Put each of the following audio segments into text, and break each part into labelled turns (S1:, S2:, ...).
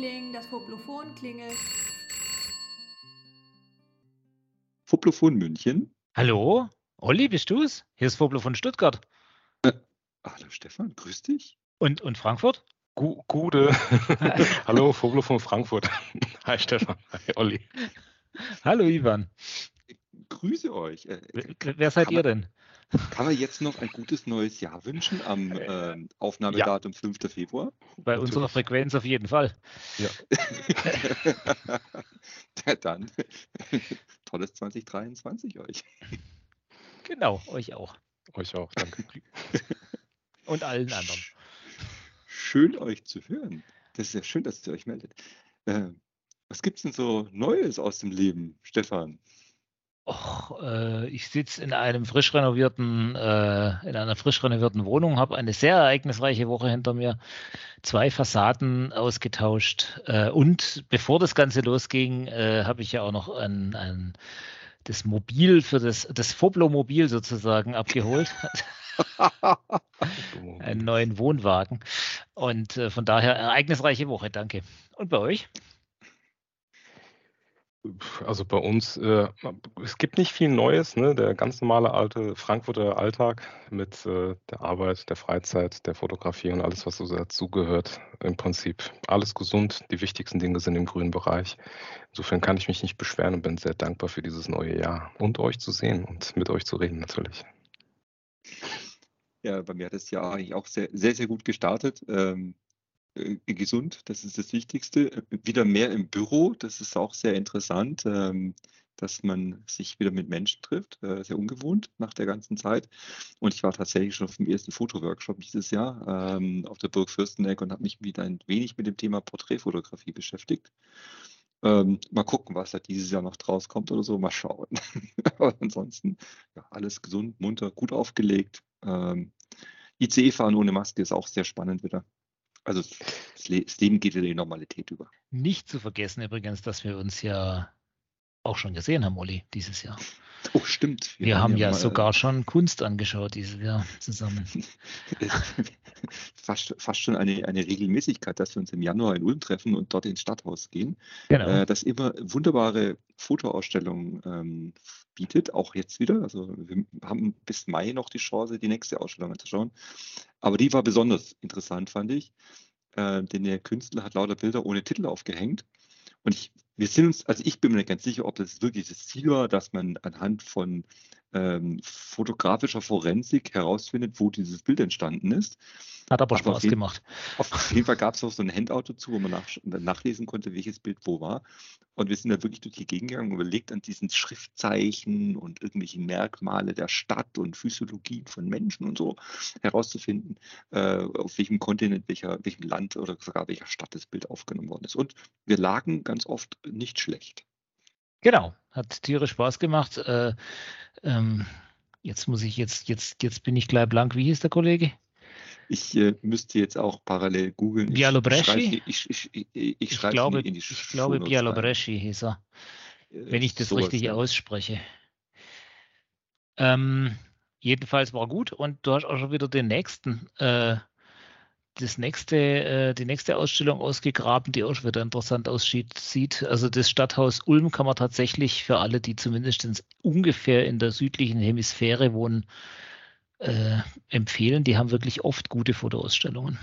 S1: Liebling, das Poplophon klingelt.
S2: Poplophon München.
S3: Hallo? Olli, bist du's? Hier ist Voblo von Stuttgart.
S2: Äh, hallo Stefan, grüß dich.
S3: Und, und Frankfurt?
S4: Gu Gude. hallo, von Frankfurt. Hi Stefan. Hi Olli.
S3: Hallo Ivan.
S2: Grüße euch.
S3: Äh, wer, wer seid ihr denn?
S2: Kann man jetzt noch ein gutes neues Jahr wünschen am äh, Aufnahmedatum ja. 5. Februar?
S3: Bei Natürlich. unserer Frequenz auf jeden Fall.
S2: Ja. ja dann tolles 2023 euch.
S3: Genau, euch auch.
S4: Euch auch, danke.
S3: Und allen anderen.
S2: Schön euch zu hören. Das ist ja schön, dass ihr euch meldet. Äh, was gibt es denn so Neues aus dem Leben, Stefan?
S3: Och, äh, ich sitze in einem frisch renovierten, äh, in einer frisch renovierten Wohnung, habe eine sehr ereignisreiche Woche hinter mir, zwei Fassaden ausgetauscht äh, und bevor das Ganze losging, äh, habe ich ja auch noch ein, ein, das Mobil für das, das Foblo-Mobil sozusagen abgeholt. einen neuen Wohnwagen. Und äh, von daher ereignisreiche Woche, danke. Und bei euch?
S4: Also bei uns, äh, es gibt nicht viel Neues, ne? Der ganz normale alte Frankfurter Alltag mit äh, der Arbeit, der Freizeit, der Fotografie und alles, was so dazugehört. Im Prinzip alles gesund. Die wichtigsten Dinge sind im grünen Bereich. Insofern kann ich mich nicht beschweren und bin sehr dankbar für dieses neue Jahr und euch zu sehen und mit euch zu reden natürlich.
S2: Ja, bei mir hat das Jahr eigentlich auch sehr, sehr, sehr gut gestartet. Ähm, äh, gesund, das ist das Wichtigste. Äh, wieder mehr im Büro, das ist auch sehr interessant, ähm, dass man sich wieder mit Menschen trifft, äh, sehr ungewohnt nach der ganzen Zeit. Und ich war tatsächlich schon auf dem ersten Fotoworkshop dieses Jahr ähm, auf der Burg Fürsteneck und habe mich wieder ein wenig mit dem Thema Porträtfotografie beschäftigt. Ähm, mal gucken, was da dieses Jahr noch draus kommt oder so, mal schauen. Aber ansonsten, ja, alles gesund, munter, gut aufgelegt. Ähm, ICE fahren ohne Maske ist auch sehr spannend wieder. Also das Leben geht in die Normalität über.
S3: Nicht zu vergessen übrigens, dass wir uns ja auch schon gesehen haben, Olli, dieses Jahr.
S2: Oh, stimmt.
S3: Wir, wir haben, haben, ja, sogar schon Kunst angeschaut dieses Jahr zusammen.
S2: fast, fast schon eine, eine Regelmäßigkeit, dass wir uns im Januar in Ulm treffen und dort ins Stadthaus gehen. Genau. Äh, das immer wunderbare Fotoausstellungen ähm, bietet, auch jetzt wieder. Also wir haben bis Mai noch die Chance, die nächste Ausstellung anzuschauen. Aber die war besonders interessant, fand ich. Äh, denn der Künstler hat lauter Bilder ohne Titel aufgehängt. Und ich, wir sind uns, also ich bin mir nicht ganz sicher, ob das wirklich das Ziel war, dass man anhand von ähm, fotografischer Forensik herausfindet, wo dieses Bild entstanden ist.
S3: Hat aber, aber Spaß
S2: jeden,
S3: gemacht.
S2: Auf jeden Fall gab es auch so ein Handout dazu, wo man nach, nachlesen konnte, welches Bild wo war. Und wir sind da wirklich durch die Gegend gegangen und überlegt an diesen Schriftzeichen und irgendwelchen Merkmale der Stadt und Physiologien von Menschen und so herauszufinden, äh, auf welchem Kontinent, welcher, welchem Land oder sogar welcher Stadt das Bild aufgenommen worden ist. Und wir lagen ganz oft nicht schlecht.
S3: Genau, hat tierisch Spaß gemacht. Äh, ähm, jetzt muss ich jetzt, jetzt, jetzt bin ich gleich blank. Wie hieß der Kollege?
S2: Ich äh, müsste jetzt auch parallel googeln.
S3: Bialobreschi?
S2: Ich, ich, ich, ich, ich
S3: schreibe glaube, in die Ich glaube, Bialobreschi hieß er. Äh, wenn ich das richtig ja. ausspreche. Ähm, jedenfalls war gut und du hast auch schon wieder den nächsten äh, das nächste, äh, die nächste Ausstellung ausgegraben, die auch schon wieder interessant aussieht. Also das Stadthaus Ulm kann man tatsächlich für alle, die zumindest ungefähr in der südlichen Hemisphäre wohnen, äh, empfehlen. Die haben wirklich oft gute Fotoausstellungen.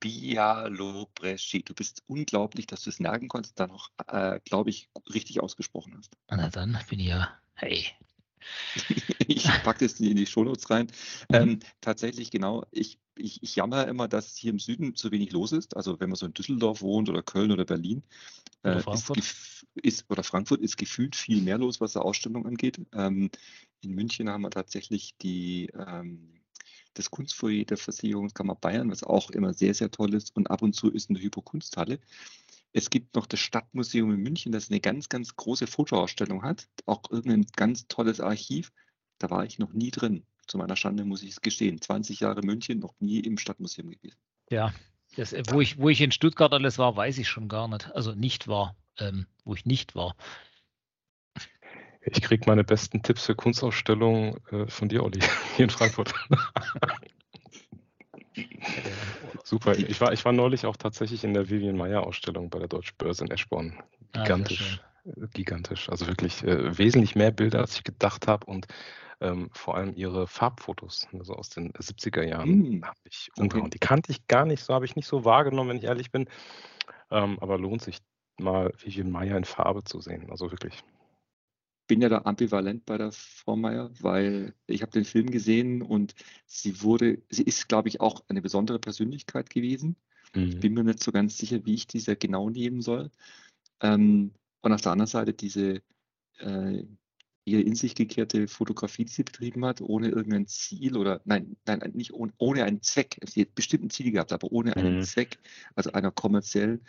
S2: Bialobreschi. Du bist unglaublich, dass du es merken konntest, dann noch, äh, glaube ich, richtig ausgesprochen hast.
S3: Na dann bin ich ja, hey.
S2: ich packe das in die Shownotes rein. Ähm, tatsächlich, genau, ich ich, ich jammer immer, dass hier im Süden zu wenig los ist. Also wenn man so in Düsseldorf wohnt oder Köln oder Berlin
S3: oder, äh, Frankfurt.
S2: Ist, ist, oder Frankfurt ist gefühlt viel mehr los, was die Ausstellung angeht. Ähm, in München haben wir tatsächlich die, ähm, das Kunstfoyer der Versicherungskammer Bayern, was auch immer sehr, sehr toll ist. Und ab und zu ist eine Hypokunsthalle. Es gibt noch das Stadtmuseum in München, das eine ganz, ganz große Fotoausstellung hat. Auch irgendein ganz tolles Archiv. Da war ich noch nie drin zu meiner Schande muss ich es gestehen. 20 Jahre München, noch nie im Stadtmuseum gewesen.
S3: Ja, das, wo, ich, wo ich in Stuttgart alles war, weiß ich schon gar nicht. Also nicht war, ähm, wo ich nicht war.
S4: Ich kriege meine besten Tipps für Kunstausstellungen äh, von dir, Olli, hier in Frankfurt. Super. Ich war, ich war neulich auch tatsächlich in der Vivian Meyer Ausstellung bei der Deutschen Börse in Eschborn.
S3: Ah,
S4: Gigantisch. gigantisch. Also wirklich äh, wesentlich mehr Bilder, als ich gedacht habe. Und ähm, vor allem ihre Farbfotos, also aus den 70er Jahren,
S2: Hm,
S4: habe ich
S2: okay.
S4: umgehauen. Die kannte ich gar nicht, so habe ich nicht so wahrgenommen, wenn ich ehrlich bin. Ähm, aber lohnt sich mal Vivian Meyer in Farbe zu sehen. Also wirklich.
S2: bin ja da ambivalent bei der Frau Meier, weil ich habe den Film gesehen und sie wurde, sie ist, glaube ich, auch eine besondere Persönlichkeit gewesen. Ich
S4: Mhm.
S2: bin mir nicht so ganz sicher, wie ich diese genau nehmen soll. Ähm, und auf der anderen Seite diese äh, eher in sich gekehrte Fotografie, die sie betrieben hat, ohne irgendein Ziel oder nein, nein, nicht ohne, ohne einen Zweck. Sie hat bestimmt ein Ziel gehabt, aber ohne einen
S4: Mhm.
S2: Zweck, also einer kommerziellen.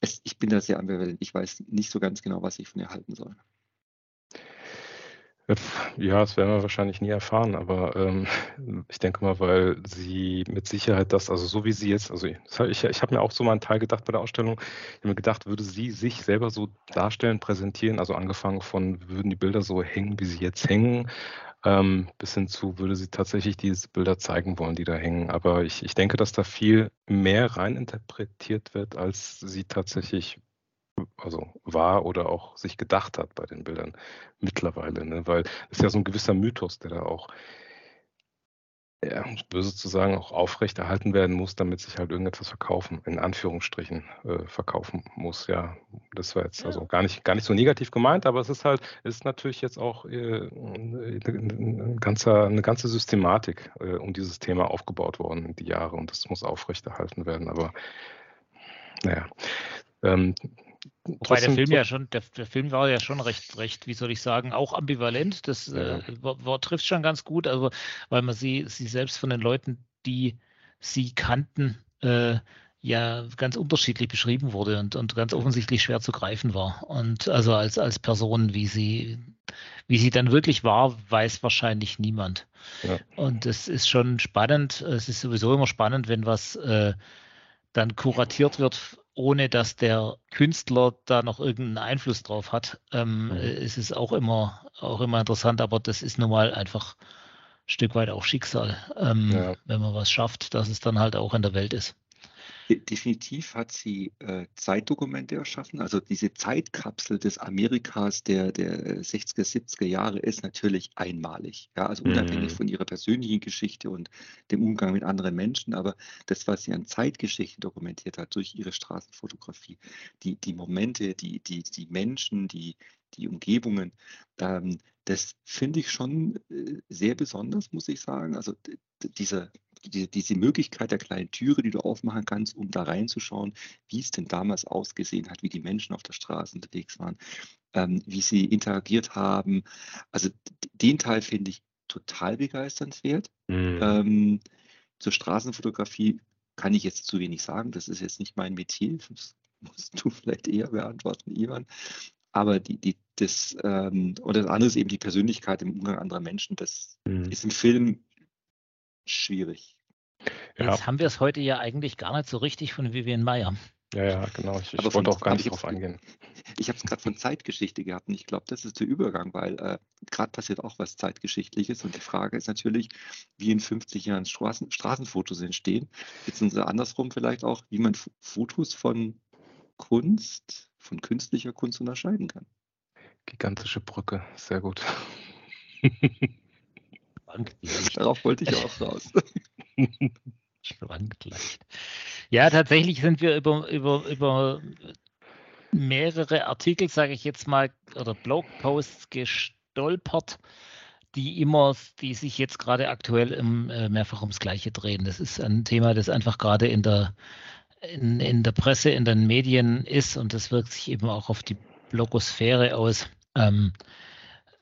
S2: Es, ich bin da sehr ambivalent. Ich weiß nicht so ganz genau, was ich von ihr halten soll.
S4: Äh, Ja, das werden wir wahrscheinlich nie erfahren, aber ähm, ich denke mal, weil sie mit Sicherheit das, also so wie sie jetzt, also ich, ich habe mir auch so mal einen Teil gedacht bei der Ausstellung, ich habe mir gedacht, würde sie sich selber so darstellen, präsentieren, also angefangen von, würden die Bilder so hängen, wie sie jetzt hängen, ähm, bis hin zu, würde sie tatsächlich diese Bilder zeigen wollen, die da hängen. Aber ich, ich denke, dass da viel mehr reininterpretiert wird, als sie tatsächlich also war oder auch sich gedacht hat bei den Bildern mittlerweile, ne? weil es ist ja so ein gewisser Mythos, der da auch, ja, um es böse zu sagen, auch aufrechterhalten werden muss, damit sich halt irgendetwas verkaufen, in Anführungsstrichen äh, verkaufen muss. Ja, das war jetzt also gar nicht, gar nicht so negativ gemeint, aber es ist halt, es ist natürlich jetzt auch äh, ein ganzer, eine ganze Systematik äh, um dieses Thema aufgebaut worden in die Jahre und das muss aufrechterhalten werden. Aber naja. Ähm,
S3: Wobei der Film ja schon, der, der Film war ja schon recht, recht, wie soll ich sagen, auch ambivalent. Das
S4: Ja.
S3: äh, Wort, Wort trifft schon ganz gut, also weil man sie, sie selbst von den Leuten, die sie kannten, äh, ja ganz unterschiedlich beschrieben wurde und, und ganz offensichtlich schwer zu greifen war. Und also als, als Person, wie sie, wie sie dann wirklich war, weiß wahrscheinlich niemand.
S4: Ja.
S3: Und es ist schon spannend. Es ist sowieso immer spannend, wenn was äh, dann kuratiert wird, ohne dass der Künstler da noch irgendeinen Einfluss drauf hat. Ähm,
S4: Mhm.
S3: Es ist auch immer, auch immer interessant, aber das ist nun mal einfach ein Stück weit auch Schicksal, ähm,
S4: Ja.
S3: wenn man was schafft, dass es dann halt auch in der Welt ist.
S2: De- Definitiv hat sie äh, Zeitdokumente erschaffen. Also diese Zeitkapsel des Amerikas der, der 60er, 70er Jahre ist natürlich einmalig. Ja, also unabhängig
S4: Mhm.
S2: von ihrer persönlichen Geschichte und dem Umgang mit anderen Menschen. Aber das, was sie an Zeitgeschichte dokumentiert hat durch ihre Straßenfotografie, die, die Momente, die, die, die Menschen, die, die Umgebungen, ähm, das finde ich schon äh, sehr besonders, muss ich sagen. Also dieser, die, diese Möglichkeit der kleinen Türe, die du aufmachen kannst, um da reinzuschauen, wie es denn damals ausgesehen hat, wie die Menschen auf der Straße unterwegs waren, ähm, wie sie interagiert haben. Also den Teil finde ich total begeisternswert.
S4: Mhm.
S2: Ähm, zur Straßenfotografie kann ich jetzt zu wenig sagen. Das ist jetzt nicht mein Metier. Das musst du vielleicht eher beantworten, Ivan. Aber die, die, das, ähm, oder das andere ist eben die Persönlichkeit im Umgang anderer Menschen. Das
S4: Mhm.
S2: ist im Film schwierig.
S4: Ja,
S3: Jetzt haben wir es heute ja eigentlich gar nicht so richtig von Vivian Meyer.
S4: ja, ja, genau. Ich, ich wollte auch gar nicht
S2: ich
S4: drauf eingehen.
S2: Ich habe es gerade von Zeitgeschichte gehabt und ich glaube, das ist der Übergang, weil äh, gerade passiert auch was Zeitgeschichtliches und die Frage ist natürlich, wie in 50 Jahren Straßen, Straßenfotos entstehen, beziehungsweise andersrum vielleicht auch, wie man F Fotos von Kunst, von künstlicher Kunst unterscheiden kann.
S4: Gigantische Brücke, sehr gut.
S3: Schwankt leicht.
S2: Darauf wollte ich auch raus.
S3: Schwankt leicht. Ja, tatsächlich sind wir über, über, über mehrere Artikel, sage ich jetzt mal, oder Blogposts gestolpert, die immer, die sich jetzt gerade aktuell im, äh, mehrfach ums Gleiche drehen. Das ist ein Thema, das einfach gerade in der, in, in der Presse, in den Medien ist und das wirkt sich eben auch auf die Blogosphäre aus. Ähm, äh,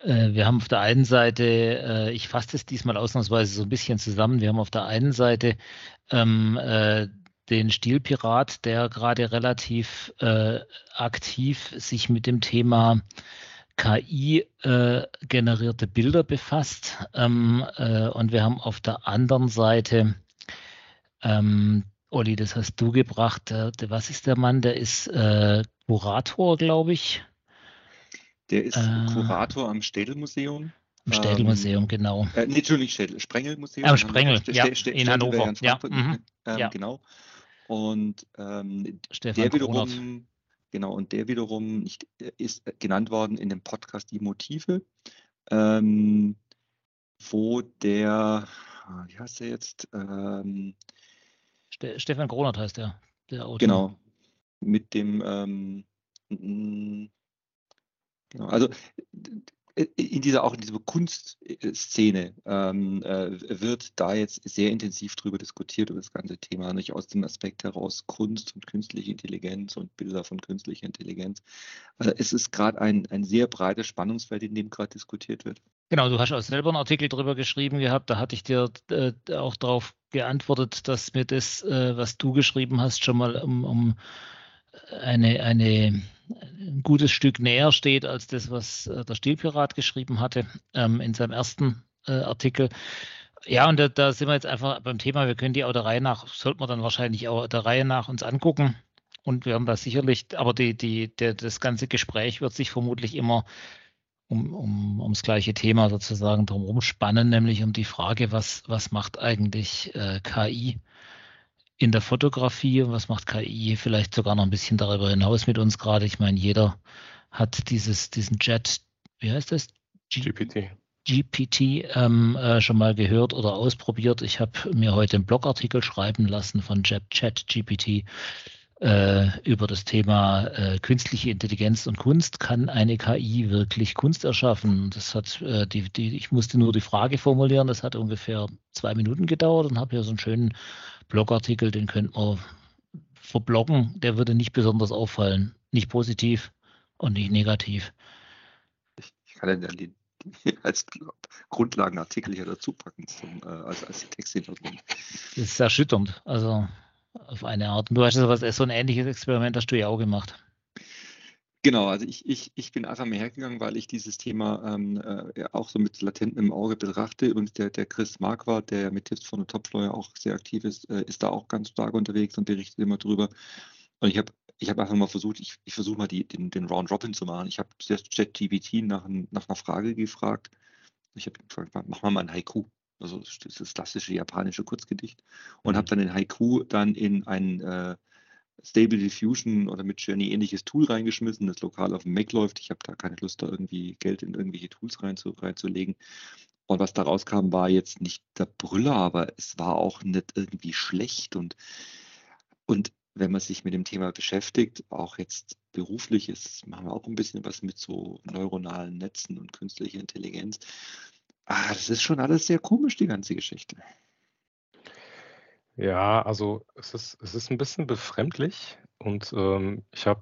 S3: wir haben auf der einen Seite, äh, ich fasse das diesmal ausnahmsweise so ein bisschen zusammen, wir haben auf der einen Seite ähm, äh, den Stilpirat, der gerade relativ äh, aktiv sich mit dem Thema KI-generierte Bilder befasst. Ähm, äh, und wir haben auf der anderen Seite, ähm, Olli, das hast du gebracht, was ist der Mann? Der ist äh, Kurator, glaube ich,
S2: Der ist
S3: Äh.
S2: Kurator am Städelmuseum.
S3: im Städelmuseum, genau.
S2: Äh, nee, Entschuldigung, Städel, Sprengelmuseum.
S3: Am Sprengel,
S2: Hamburg.
S3: ja,
S2: Stä- Stä-
S3: in Hannover,
S2: in
S3: ja, mhm,
S2: ähm,
S3: ja.
S2: Genau. Und ähm,
S3: Stefan
S2: der
S3: Kronert.
S2: wiederum, genau, und der wiederum nicht, äh, ist genannt worden in dem Podcast Die Motive, ähm, wo der, ah, wie heißt der jetzt? Ähm,
S3: Ste Stefan Kronert heißt der, der Autor.
S2: genau, mit dem, ähm, genau, also äh, in dieser auch in dieser Kunstszene ähm, äh, wird da jetzt sehr intensiv drüber diskutiert über das ganze Thema, nicht aus dem Aspekt heraus Kunst und künstliche Intelligenz und Bilder von künstlicher Intelligenz. Also es ist gerade ein, ein sehr breites Spannungsfeld, in dem gerade diskutiert wird.
S3: Genau, du hast auch selber einen Artikel drüber geschrieben gehabt, da hatte ich dir äh, auch darauf geantwortet, dass mir das, äh, was du geschrieben hast, schon mal um, um eine, eine, ein gutes Stück näher steht als das, was äh, der Stilpirat geschrieben hatte ähm, in seinem ersten äh, Artikel. Ja, und da, da, sind wir jetzt einfach beim Thema, wir können die auch der Reihe nach, sollten wir dann wahrscheinlich auch der Reihe nach uns angucken und werden da sicherlich, aber die, die, der, das ganze Gespräch wird sich vermutlich immer um, um, ums gleiche Thema sozusagen drumherum spannen, nämlich um die Frage, was, was macht eigentlich äh, KI in der Fotografie und was macht KI vielleicht sogar noch ein bisschen darüber hinaus mit uns gerade. Ich meine, jeder hat dieses, diesen Jet, wie heißt das?
S4: G GPT.
S3: GPT ähm, äh, schon mal gehört oder ausprobiert. Ich habe mir heute einen Blogartikel schreiben lassen von Chat GPT äh, über das Thema äh, künstliche Intelligenz und Kunst. Kann eine KI wirklich Kunst erschaffen? Das hat äh, die, die, ich musste nur die Frage formulieren. Das hat ungefähr zwei Minuten gedauert und habe hier so einen schönen Blogartikel, den könnte man verbloggen. Der würde nicht besonders auffallen. Nicht positiv und nicht negativ.
S2: Ich, ich kann den, den als Grundlagenartikel hier dazu packen, zum, äh, als, als Texthintergrund.
S3: Das ist erschütternd. Also auf eine Art. Und du hast sowas, so ein ähnliches Experiment hast du ja auch gemacht.
S2: Genau, also ich, ich, ich bin einfach mehr hergegangen, weil ich dieses Thema ähm, äh, auch so mit latentem Auge betrachte und der, der Chris Marquardt, der mit Tipps von der Topfleuer auch sehr aktiv ist, äh, ist da auch ganz stark unterwegs und berichtet immer drüber. Und ich habe ich hab einfach mal versucht, ich, ich versuche mal die, den, den Round Robin zu machen. Ich habe ChatGPT nach, nach einer Frage gefragt. Ich habe gefragt, mach mal ein Haiku also das ist das klassische japanische Kurzgedicht und mhm. habe dann den Haiku dann in ein äh, Stable Diffusion oder mit Journey ähnliches Tool reingeschmissen, das lokal auf dem Mac läuft. Ich habe da keine Lust, da irgendwie Geld in irgendwelche Tools reinzu, reinzulegen. Und was da rauskam, war jetzt nicht der Brüller, aber es war auch nicht irgendwie schlecht. Und, und wenn man sich mit dem Thema beschäftigt, auch jetzt beruflich ist, machen wir auch ein bisschen was mit so neuronalen Netzen und künstlicher Intelligenz. Ah, das ist schon alles sehr komisch, die ganze Geschichte.
S4: Ja, also es ist, es ist ein bisschen befremdlich und ähm, ich habe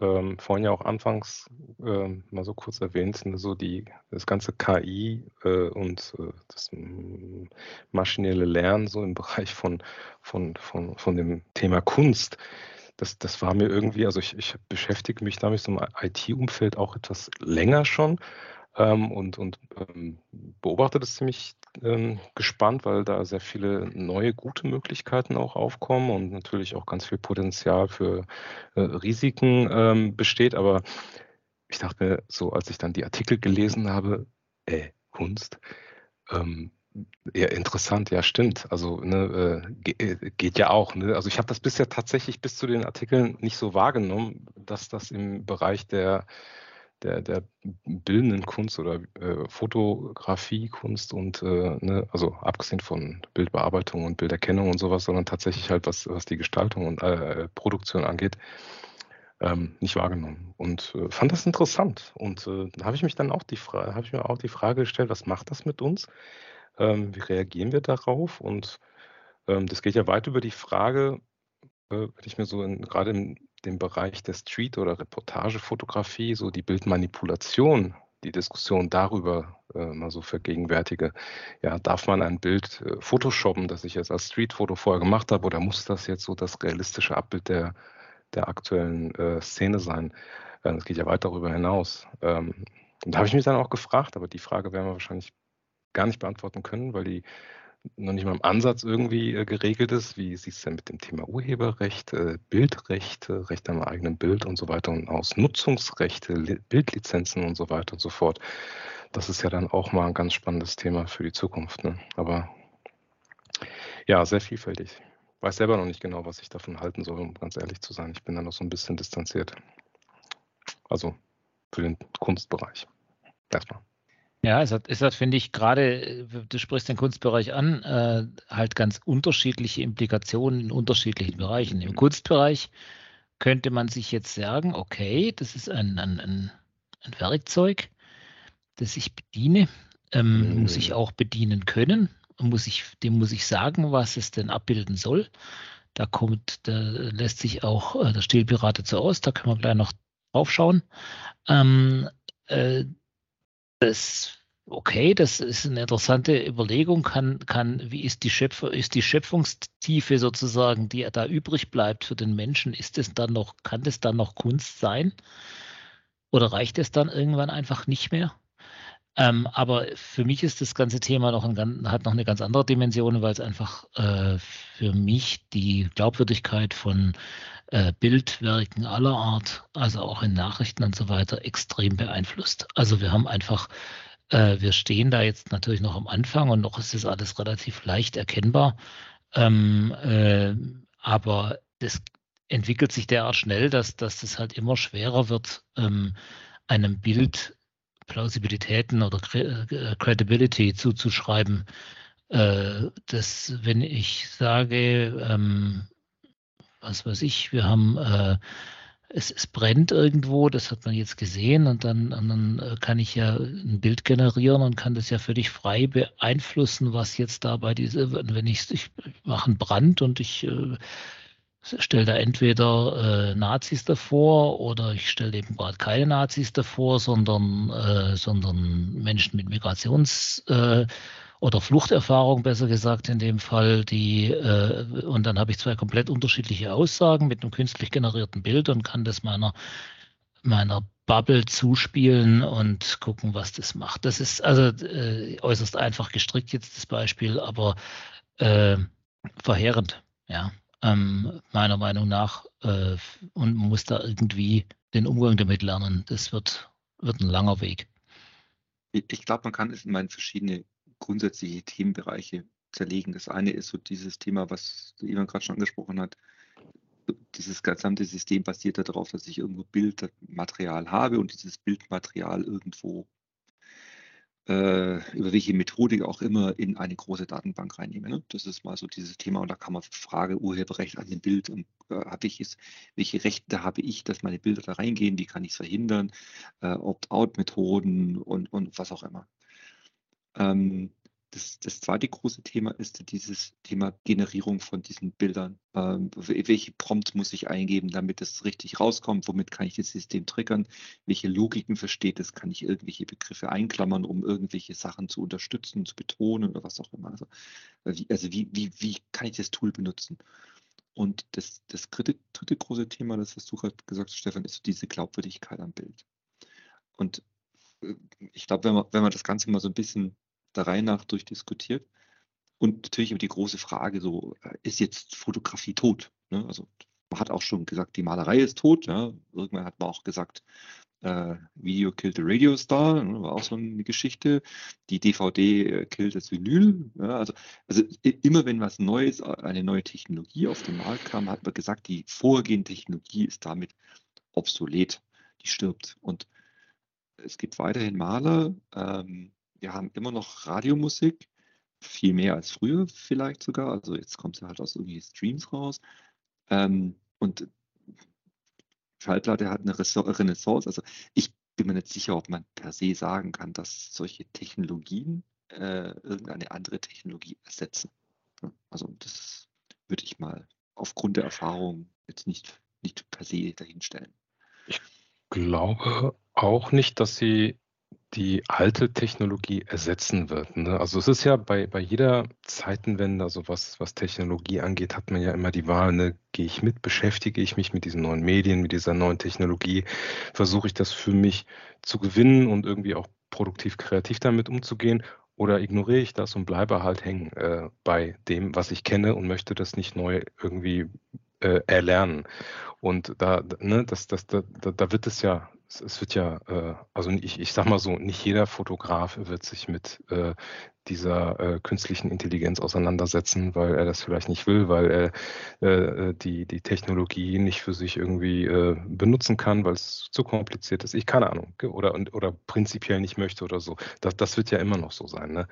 S4: ähm, vorhin ja auch anfangs ähm, mal so kurz erwähnt, ne, so die, das ganze KI äh, und äh, das maschinelle Lernen so im Bereich von, von, von, von dem Thema Kunst. Das, das war mir irgendwie, also ich, ich beschäftige mich damit so im IT-Umfeld auch etwas länger schon ähm, und, und ähm, beobachte das ziemlich ähm, gespannt, weil da sehr viele neue gute Möglichkeiten auch aufkommen und natürlich auch ganz viel Potenzial für äh, Risiken ähm, besteht. Aber ich dachte mir so, als ich dann die Artikel gelesen habe, äh, Kunst, ähm, ja, interessant, ja, stimmt. Also ne, äh, äh geht ja auch. Ne? Also ich habe das bisher tatsächlich bis zu den Artikeln nicht so wahrgenommen, dass das im Bereich der der, der bildenden Kunst oder äh, Fotografiekunst und äh, ne, also abgesehen von Bildbearbeitung und Bilderkennung und sowas, sondern tatsächlich halt was, was die Gestaltung und äh, Produktion angeht, ähm, nicht wahrgenommen. Und äh, fand das interessant. Und äh, da habe ich mich dann auch die Frage, habe ich mir auch die Frage gestellt, was macht das mit uns? Ähm, wie reagieren wir darauf? Und ähm, das geht ja weit über die Frage, äh, wenn ich mir so gerade im dem Bereich der Street- oder Reportagefotografie, so die Bildmanipulation, die Diskussion darüber äh, mal so vergegenwärtige. Ja, darf man ein Bild äh, photoshoppen, das ich jetzt als Streetfoto vorher gemacht habe, oder muss das jetzt so das realistische Abbild der, der aktuellen äh, Szene sein? Äh, das geht ja weit darüber hinaus. Ähm, und da habe ich mich dann auch gefragt, aber die Frage werden wir wahrscheinlich gar nicht beantworten können, weil die noch nicht mal im Ansatz irgendwie äh, geregelt ist. Wie sieht es denn mit dem Thema Urheberrecht, äh, Bildrecht, Recht am eigenen Bild und so weiter und aus Nutzungsrechte, Bildlizenzen und so weiter und so fort. Das ist ja dann auch mal ein ganz spannendes Thema für die Zukunft. Ne? Aber ja, sehr vielfältig. weiß selber noch nicht genau, was ich davon halten soll, um ganz ehrlich zu sein. Ich bin da noch so ein bisschen distanziert. Also für den Kunstbereich. Erstmal.
S3: Ja, es hat, es hat finde ich, gerade, du sprichst den Kunstbereich an, äh, halt ganz unterschiedliche Implikationen in unterschiedlichen Bereichen. Im Kunstbereich könnte man sich jetzt sagen, okay, das ist ein, ein, ein, ein Werkzeug, das ich bediene, ähm, mhm. muss ich auch bedienen können, muss ich, dem muss ich sagen, was es denn abbilden soll. Da kommt, da lässt sich auch äh, der Stilpirat dazu aus, da können wir gleich noch drauf schauen. Ähm, äh, das, okay, das ist eine interessante Überlegung. Kann, kann, wie ist die, Schöpf ist die Schöpfungstiefe sozusagen, die da übrig bleibt für den Menschen? Ist es dann noch, kann das dann noch Kunst sein? Oder reicht es dann irgendwann einfach nicht mehr? Ähm, aber für mich ist das ganze Thema noch ein, hat noch eine ganz andere Dimension, weil es einfach äh, für mich die Glaubwürdigkeit von äh, Bildwerken aller Art, also auch in Nachrichten und so weiter, extrem beeinflusst. Also wir haben einfach, äh, wir stehen da jetzt natürlich noch am Anfang und noch ist das alles relativ leicht erkennbar. Ähm, äh, aber das entwickelt sich derart schnell, dass, dass das halt immer schwerer wird, ähm, einem Bild Plausibilitäten oder äh, Credibility zuzuschreiben. Äh, dass, wenn ich sage, ähm, was weiß ich, wir haben, äh, es, es, brennt irgendwo, das hat man jetzt gesehen, und dann, und dann äh, kann ich ja ein Bild generieren und kann das ja völlig frei beeinflussen, was jetzt da bei diese, wenn ich, ich mache einen Brand und ich äh, stelle da entweder äh, Nazis davor oder ich stelle eben gerade keine Nazis davor, sondern, äh, sondern Menschen mit Migrations- äh, oder Fluchterfahrung, besser gesagt in dem Fall, die äh, und dann habe ich zwei komplett unterschiedliche Aussagen mit einem künstlich generierten Bild und kann das meiner meiner Bubble zuspielen und gucken, was das macht. Das ist also äh, äußerst einfach gestrickt jetzt das Beispiel, aber äh, verheerend, ja ähm, meiner Meinung nach. Äh, und man muss da irgendwie den Umgang damit lernen. Das wird, wird ein langer Weg.
S2: Ich, glaube, man kann es in verschiedene grundsätzliche Themenbereiche zerlegen. Das eine ist so dieses Thema, was Ivan gerade schon angesprochen hat. Dieses gesamte System basiert darauf, dass ich irgendwo Bildmaterial habe und dieses Bildmaterial irgendwo über welche Methodik auch immer in eine große Datenbank reinnehme. Ne? Das ist mal so dieses Thema und da kann man Frage Urheberrecht an dem Bild und äh, habe ich es, welche Rechte habe ich, dass meine Bilder da reingehen, wie kann ich es verhindern, äh, Opt-out-Methoden und, und was auch immer. Ähm, das, das zweite große Thema ist dieses Thema Generierung von diesen Bildern. Ähm, welche Prompts muss ich eingeben, damit es richtig rauskommt? Womit kann ich das System triggern? Welche Logiken versteht es? Kann ich irgendwelche Begriffe einklammern, um irgendwelche Sachen zu unterstützen, zu betonen oder was auch immer? Also, äh, wie, also wie, wie, wie kann ich das Tool benutzen? Und das, das dritte, dritte große Thema, das hast du gerade gesagt, Stefan, ist diese Glaubwürdigkeit am Bild. Und äh, ich glaube, wenn man, wenn man das Ganze mal so ein bisschen der Reihe nach durchdiskutiert. Und natürlich immer die große Frage, so, äh, ist jetzt Fotografie tot? Ne? Also man hat auch schon gesagt, die Malerei ist tot. Ja? Irgendwann hat man auch gesagt, äh, Video killed the Radio Star, ne? war auch so eine Geschichte. Die DVD äh, killt das Vinyl. Ja? Also, also immer wenn was Neues, äh, eine neue Technologie auf den Markt kam, hat man gesagt, die vorgehende Technologie ist damit obsolet. Die stirbt. Und es gibt weiterhin Maler, ähm, wir haben immer noch Radiomusik, viel mehr als früher vielleicht sogar. Also jetzt kommt sie halt aus irgendwie Streams raus. Ähm, und Schallplatte hat eine Renaissance. Also ich bin mir nicht sicher, ob man per se sagen kann, dass solche Technologien äh, irgendeine andere Technologie ersetzen. Also das würde ich mal aufgrund der Erfahrung jetzt nicht, nicht per se dahinstellen.
S4: Ich glaube auch nicht, dass sie die alte Technologie ersetzen wird. Ne? Also es ist ja bei, bei jeder Zeitenwende, also was, was Technologie angeht, hat man ja immer die Wahl, ne? gehe ich mit, beschäftige ich mich mit diesen neuen Medien, mit dieser neuen Technologie, versuche ich das für mich zu gewinnen und irgendwie auch produktiv, kreativ damit umzugehen oder ignoriere ich das und bleibe halt hängen äh, bei dem, was ich kenne und möchte das nicht neu irgendwie äh, erlernen. Und da, ne, das, das, da, da wird es ja es, es wird ja, äh, also ich, ich sag mal so, nicht jeder Fotograf wird sich mit äh, dieser äh, künstlichen Intelligenz auseinandersetzen, weil er das vielleicht nicht will, weil er äh, äh, die, die Technologie nicht für sich irgendwie äh, benutzen kann, weil es zu kompliziert ist. Ich keine Ahnung. Oder, oder prinzipiell nicht möchte oder so. Das, das wird ja immer noch so sein. Ne?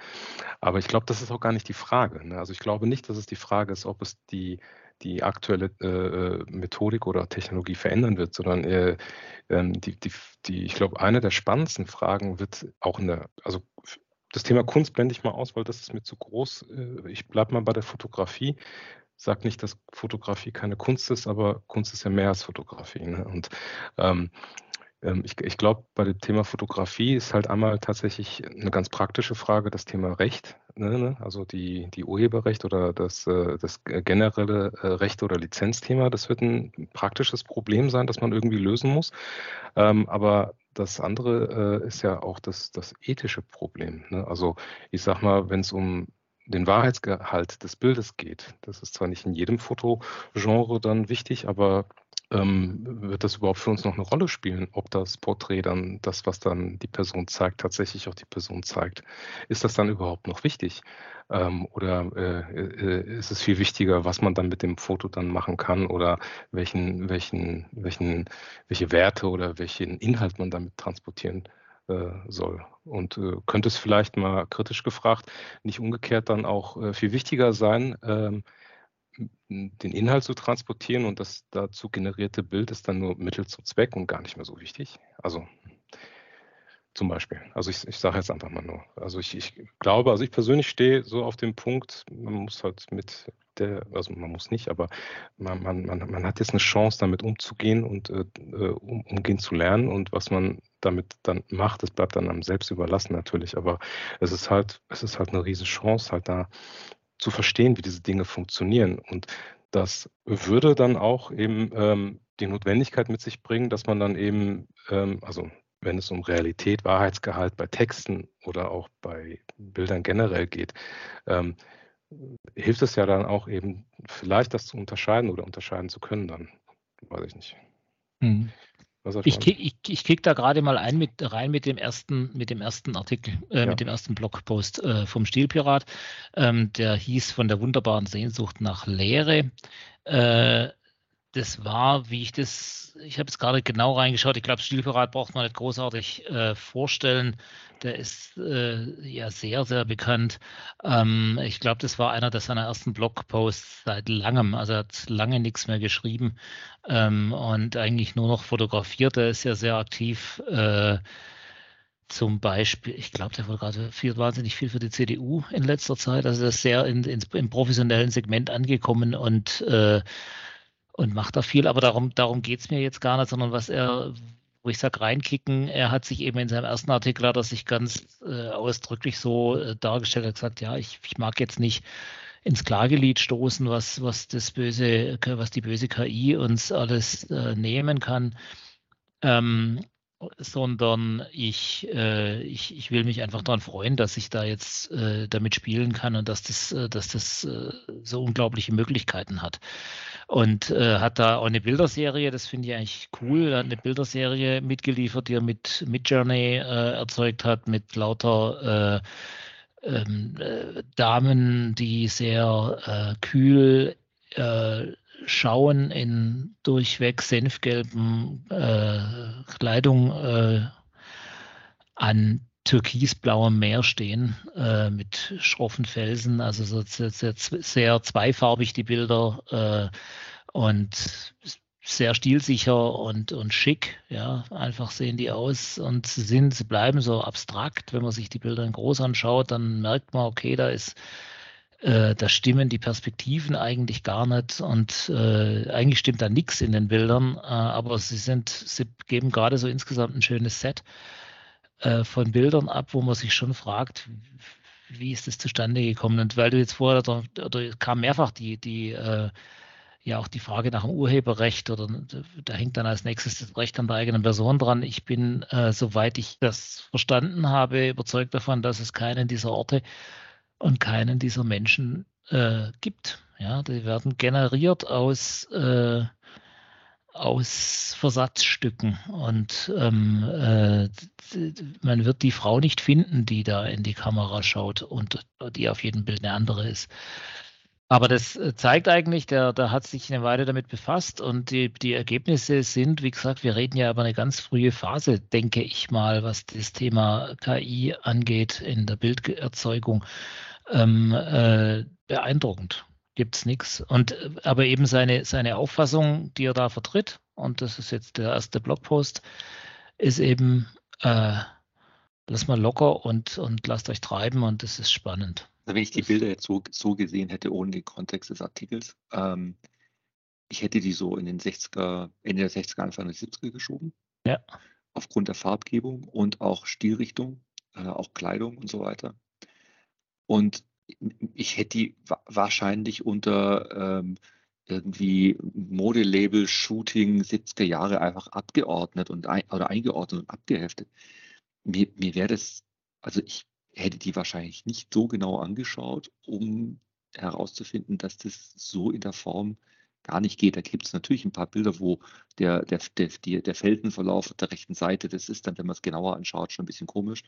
S4: Aber ich glaube, das ist auch gar nicht die Frage. Ne? Also ich glaube nicht, dass es die Frage ist, ob es die die aktuelle äh, äh, Methodik oder Technologie verändern wird, sondern äh, ähm, die, die, die, ich glaube, eine der spannendsten Fragen wird auch in der, also das Thema Kunst blende ich mal aus, weil das ist mir zu groß. Äh, ich bleibe mal bei der Fotografie. Sag nicht, dass Fotografie keine Kunst ist, aber Kunst ist ja mehr als Fotografie. Ne? Und ähm, ich, ich glaube, bei dem Thema Fotografie ist halt einmal tatsächlich eine ganz praktische Frage das Thema Recht, ne, ne? also die, die Urheberrecht oder das, äh, das generelle äh, Recht- oder Lizenzthema. Das wird ein praktisches Problem sein, das man irgendwie lösen muss. Ähm, aber das andere äh, ist ja auch das, das ethische Problem. Ne? Also ich sag mal, wenn es um den Wahrheitsgehalt des Bildes geht, das ist zwar nicht in jedem Fotogenre dann wichtig, aber ähm, wird das überhaupt für uns noch eine Rolle spielen, ob das Porträt dann, das, was dann die Person zeigt, tatsächlich auch die Person zeigt? Ist das dann überhaupt noch wichtig? Ähm, oder äh, äh, ist es viel wichtiger, was man dann mit dem Foto dann machen kann oder welchen, welchen, welchen, welche Werte oder welchen Inhalt man damit transportieren äh, soll? Und könnte es vielleicht mal kritisch gefragt, nicht umgekehrt dann auch viel wichtiger sein, ähm, den Inhalt zu transportieren und das dazu generierte Bild ist dann nur Mittel zum Zweck und gar nicht mehr so wichtig. Also zum Beispiel. Also ich, ich sage jetzt einfach mal nur. Also ich, ich glaube, also ich persönlich stehe so auf dem Punkt, man muss halt mit der, also man muss nicht, aber man, man, man, man hat jetzt eine Chance, damit umzugehen und äh, um, umgehen zu lernen und was man damit dann macht, das bleibt dann einem selbst überlassen natürlich, aber es ist halt, es ist halt eine riesige Chance, halt da zu verstehen, wie diese Dinge funktionieren. Und das würde dann auch eben ähm, die Notwendigkeit mit sich bringen, dass man dann eben, ähm, also wenn es um Realität, Wahrheitsgehalt bei Texten oder auch bei Bildern generell geht, ähm, hilft es ja dann auch eben vielleicht das zu unterscheiden oder unterscheiden zu können dann. Weiß ich nicht.
S3: Mhm. Ich, kick, ich, ich kick da gerade mal ein mit, rein mit dem ersten, mit dem ersten Artikel, äh, ja. mit dem ersten Blogpost äh, vom Stilpirat. Ähm, der hieß von der wunderbaren Sehnsucht nach Lehre. Äh, das war, wie ich das, ich habe es gerade genau reingeschaut, ich glaube, Stilpirat braucht man nicht großartig äh, vorstellen. Der ist äh, ja sehr, sehr bekannt. Ähm, ich glaube, das war einer der seiner ersten Blogposts seit langem. Also er hat lange nichts mehr geschrieben ähm, und eigentlich nur noch fotografiert. Er ist ja sehr aktiv. Äh, zum Beispiel, ich glaube, der fotografiert wahnsinnig viel für die CDU in letzter Zeit. Also er ist sehr in, in, im professionellen Segment angekommen und äh, und macht da viel, aber darum, darum geht es mir jetzt gar nicht, sondern was er, wo ich sage, reinkicken, er hat sich eben in seinem ersten Artikel, hat er sich ganz äh, ausdrücklich so äh, dargestellt, hat gesagt, ja, ich, ich mag jetzt nicht ins Klagelied stoßen, was, was das böse, was die böse KI uns alles äh, nehmen kann. Ähm, sondern ich, äh, ich, ich will mich einfach daran freuen, dass ich da jetzt äh, damit spielen kann und dass das, äh, dass das äh, so unglaubliche Möglichkeiten hat. Und äh, hat da auch eine Bilderserie, das finde ich eigentlich cool, hat eine Bilderserie mitgeliefert, die er mit, mit Journey äh, erzeugt hat, mit lauter ähm, Damen, die sehr kühl schauen in durchweg senfgelben äh, Kleidung äh, an türkisblauem Meer stehen äh, mit schroffen Felsen, also so sehr, sehr, sehr zweifarbig die Bilder äh, und sehr stilsicher und, und schick. Ja, einfach sehen die aus und sie sind, sie bleiben so abstrakt. Wenn man sich die Bilder in groß anschaut, dann merkt man, okay, da ist äh, da stimmen die Perspektiven eigentlich gar nicht und äh, eigentlich stimmt da nichts in den Bildern, äh, aber sie sind, sie geben gerade so insgesamt ein schönes Set äh, von Bildern ab, wo man sich schon fragt, wie ist das zustande gekommen? Und weil du jetzt vorher, oder, oder kam mehrfach die, die äh, ja auch die Frage nach dem Urheberrecht oder da hängt dann als nächstes das Recht an der eigenen Person dran. Ich bin, äh, soweit ich das verstanden habe, überzeugt davon, dass es keinen dieser Orte und keinen dieser Menschen äh, gibt. Ja, die werden generiert aus, äh, aus Versatzstücken und ähm, äh, man wird die Frau nicht finden, die da in die Kamera schaut und die auf jedem Bild eine andere ist. Aber das äh, zeigt eigentlich, der, der hat sich eine Weile damit befasst und die, die Ergebnisse sind, wie gesagt, wir reden ja über eine ganz frühe Phase, denke ich mal, was das Thema KI angeht in der Bilderzeugung, ähm, äh, beeindruckend. Gibt es nichts. Äh, aber eben seine, seine Auffassung, die er da vertritt, und das ist jetzt der erste Blogpost, ist eben, äh, lass mal locker und, und lasst euch treiben und das ist spannend.
S2: Also wenn ich die Bilder jetzt so, so gesehen hätte, ohne den Kontext des Artikels, ähm, ich hätte die so in den 60er, Ende der 60er, Anfang der 70er geschoben.
S3: Ja.
S2: Aufgrund der Farbgebung und auch Stilrichtung, äh, auch Kleidung und so weiter. Und ich hätte die wahrscheinlich unter ähm, irgendwie Modelabel, Shooting 70er Jahre einfach abgeordnet und ein, oder eingeordnet und abgeheftet. Mir, mir wäre das, also ich hätte die wahrscheinlich nicht so genau angeschaut, um herauszufinden, dass das so in der Form gar nicht geht. Da gibt es natürlich ein paar Bilder, wo der, der, der, der Felsenverlauf auf der rechten Seite, das ist dann, wenn man es genauer anschaut, schon ein bisschen komisch.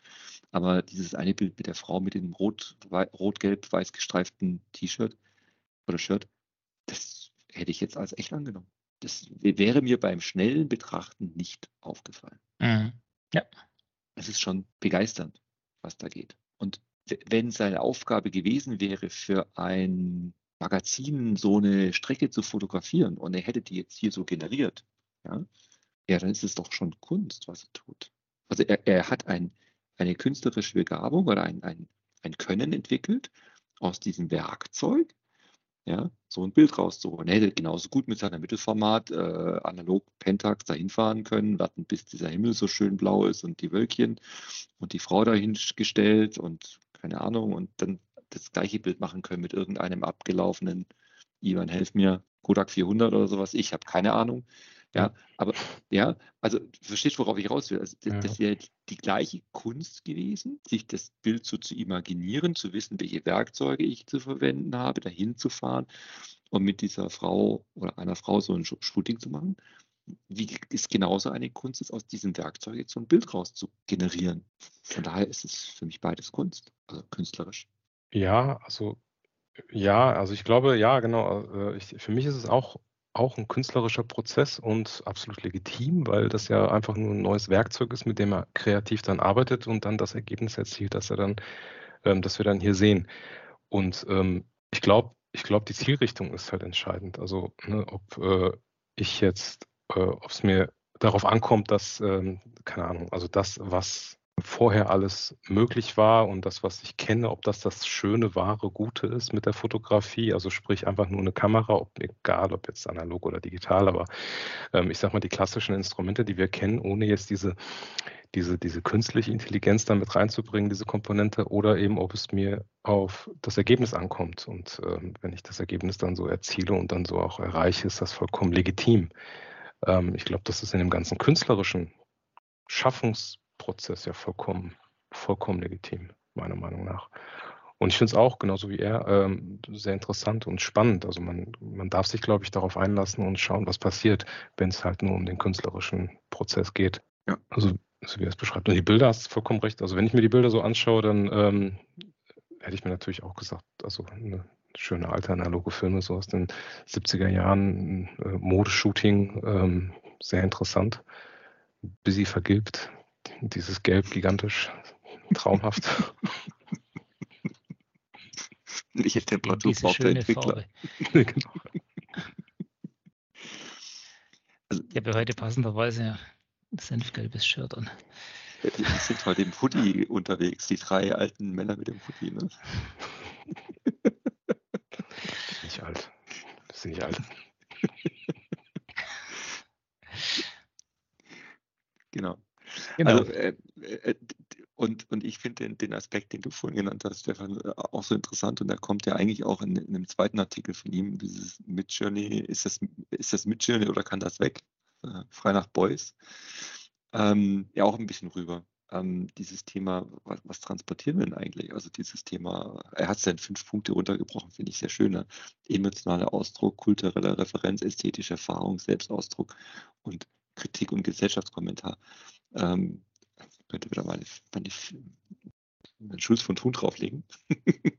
S2: Aber dieses eine Bild mit der Frau mit dem rot, rot-gelb, weiß gestreiften T-Shirt oder Shirt, das hätte ich jetzt als echt angenommen. Das wäre mir beim schnellen Betrachten nicht aufgefallen.
S3: Mhm. Ja.
S2: Es ist schon begeisternd was da geht. Und wenn seine Aufgabe gewesen wäre, für ein Magazin so eine Strecke zu fotografieren und er hätte die jetzt hier so generiert, ja, ja dann ist es doch schon Kunst, was er tut. Also er, er hat ein, eine künstlerische Begabung oder ein, ein, ein Können entwickelt aus diesem Werkzeug, ja, so ein Bild rauszuholen. Er hätte genauso gut mit seiner Mittelformat äh, analog Pentax dahin fahren können, warten, bis dieser Himmel so schön blau ist und die Wölkchen und die Frau dahin gestellt und keine Ahnung und dann das gleiche Bild machen können mit irgendeinem abgelaufenen Ivan, helf mir, Kodak 400 oder sowas. Ich habe keine Ahnung. Ja, aber ja, also verstehst du, worauf ich raus will? Also, das, ja. das wäre die, die, gleiche Kunst gewesen, sich das Bild so zu imaginieren, zu wissen, welche Werkzeuge ich zu verwenden habe, dahin zu fahren und mit dieser Frau oder einer Frau so ein Shooting zu machen. Wie ist genauso eine Kunst, ist aus diesem Werkzeug jetzt so ein Bild raus zu generieren. Von daher ist es für mich beides Kunst, also künstlerisch.
S4: Ja, also ja, also ich glaube, ja, genau. Äh, ich, für mich ist es auch auch ein künstlerischer Prozess und absolut legitim, weil das ja einfach nur ein neues Werkzeug ist, mit dem er kreativ dann arbeitet und dann das Ergebnis erzielt, das er dann, ähm, das wir dann hier sehen. Und ähm, ich glaube, ich glaube, die Zielrichtung ist halt entscheidend. Also, ne, ob äh, ich jetzt, äh, ob es mir darauf ankommt, dass, ähm, keine Ahnung, also das, was vorher alles möglich war und das, was ich kenne, ob das das schöne, wahre, gute ist mit der Fotografie. Also sprich einfach nur eine Kamera, ob, egal ob jetzt analog oder digital, aber ähm, ich sage mal die klassischen Instrumente, die wir kennen, ohne jetzt diese, diese, diese künstliche Intelligenz damit reinzubringen, diese Komponente, oder eben ob es mir auf das Ergebnis ankommt. Und ähm, wenn ich das Ergebnis dann so erziele und dann so auch erreiche, ist das vollkommen legitim. Ähm, ich glaube, das ist in dem ganzen künstlerischen Schaffungs Prozess ja vollkommen, vollkommen legitim, meiner Meinung nach. Und ich finde es auch, genauso wie er, ähm, sehr interessant und spannend. Also man, man darf sich, glaube ich, darauf einlassen und schauen, was passiert, wenn es halt nur um den künstlerischen Prozess geht. Ja. Also, so wie er es beschreibt. Und die Bilder hast du vollkommen recht. Also wenn ich mir die Bilder so anschaue, dann ähm, hätte ich mir natürlich auch gesagt, also eine schöne alte analoge Filme so aus den 70er Jahren, äh, Modeshooting, ähm, sehr interessant. Busy vergilbt, dieses Gelb gigantisch. Traumhaft.
S2: Welche Temperatur braucht der Entwickler?
S3: genau. also, ich habe ja heute passenderweise ein senfgelbes Shirt an.
S2: Die sind heute im Hoodie unterwegs, die drei alten Männer mit dem Hoodie, ne?
S4: nicht alt. Das sind nicht alt.
S2: genau. Genau. Also, äh, äh, und, und ich finde den, den Aspekt, den du vorhin genannt hast, Stefan, äh, auch so interessant. Und da kommt ja eigentlich auch in, in einem zweiten Artikel von ihm, dieses Midjourney, ist das, ist das Midjourney oder kann das weg? Äh, frei nach Beuys. Ähm, ja, auch ein bisschen rüber. ähm, dieses Thema, was, was, transportieren wir denn eigentlich? Also dieses Thema, er hat es ja in fünf Punkte runtergebrochen, finde ich sehr schön. Ne? Emotionaler Ausdruck, kulturelle Referenz, ästhetische Erfahrung, Selbstausdruck und Kritik und Gesellschaftskommentar. Ähm, könnte wieder meine, meine, meinen Schulz von Thun drauflegen.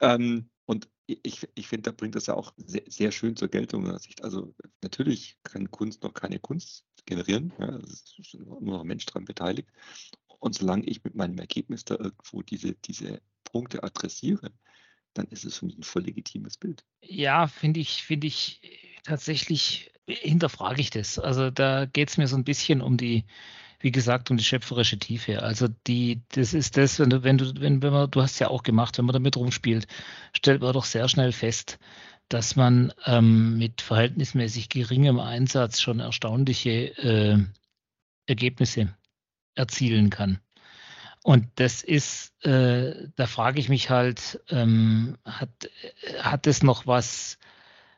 S2: ähm, und ich, ich finde, da bringt das ja auch sehr, sehr schön zur Geltung. Also natürlich kann Kunst noch keine Kunst generieren. Ja, es ist nur noch ein Mensch daran beteiligt. Und solange ich mit meinem Ergebnis da irgendwo diese, diese Punkte adressiere, dann ist es für mich ein voll legitimes Bild.
S3: Ja, finde ich, finde ich tatsächlich, hinterfrage ich das. Also da geht es mir so ein bisschen um die, wie gesagt, um die schöpferische Tiefe. Also die, das ist das, wenn du, wenn du, wenn, wenn man, du hast ja auch gemacht, wenn man damit rumspielt, stellt man doch sehr schnell fest, dass man ähm, mit verhältnismäßig geringem Einsatz schon erstaunliche äh, Ergebnisse erzielen kann. Und das ist, äh, da frage ich mich halt, ähm, hat, hat das noch was,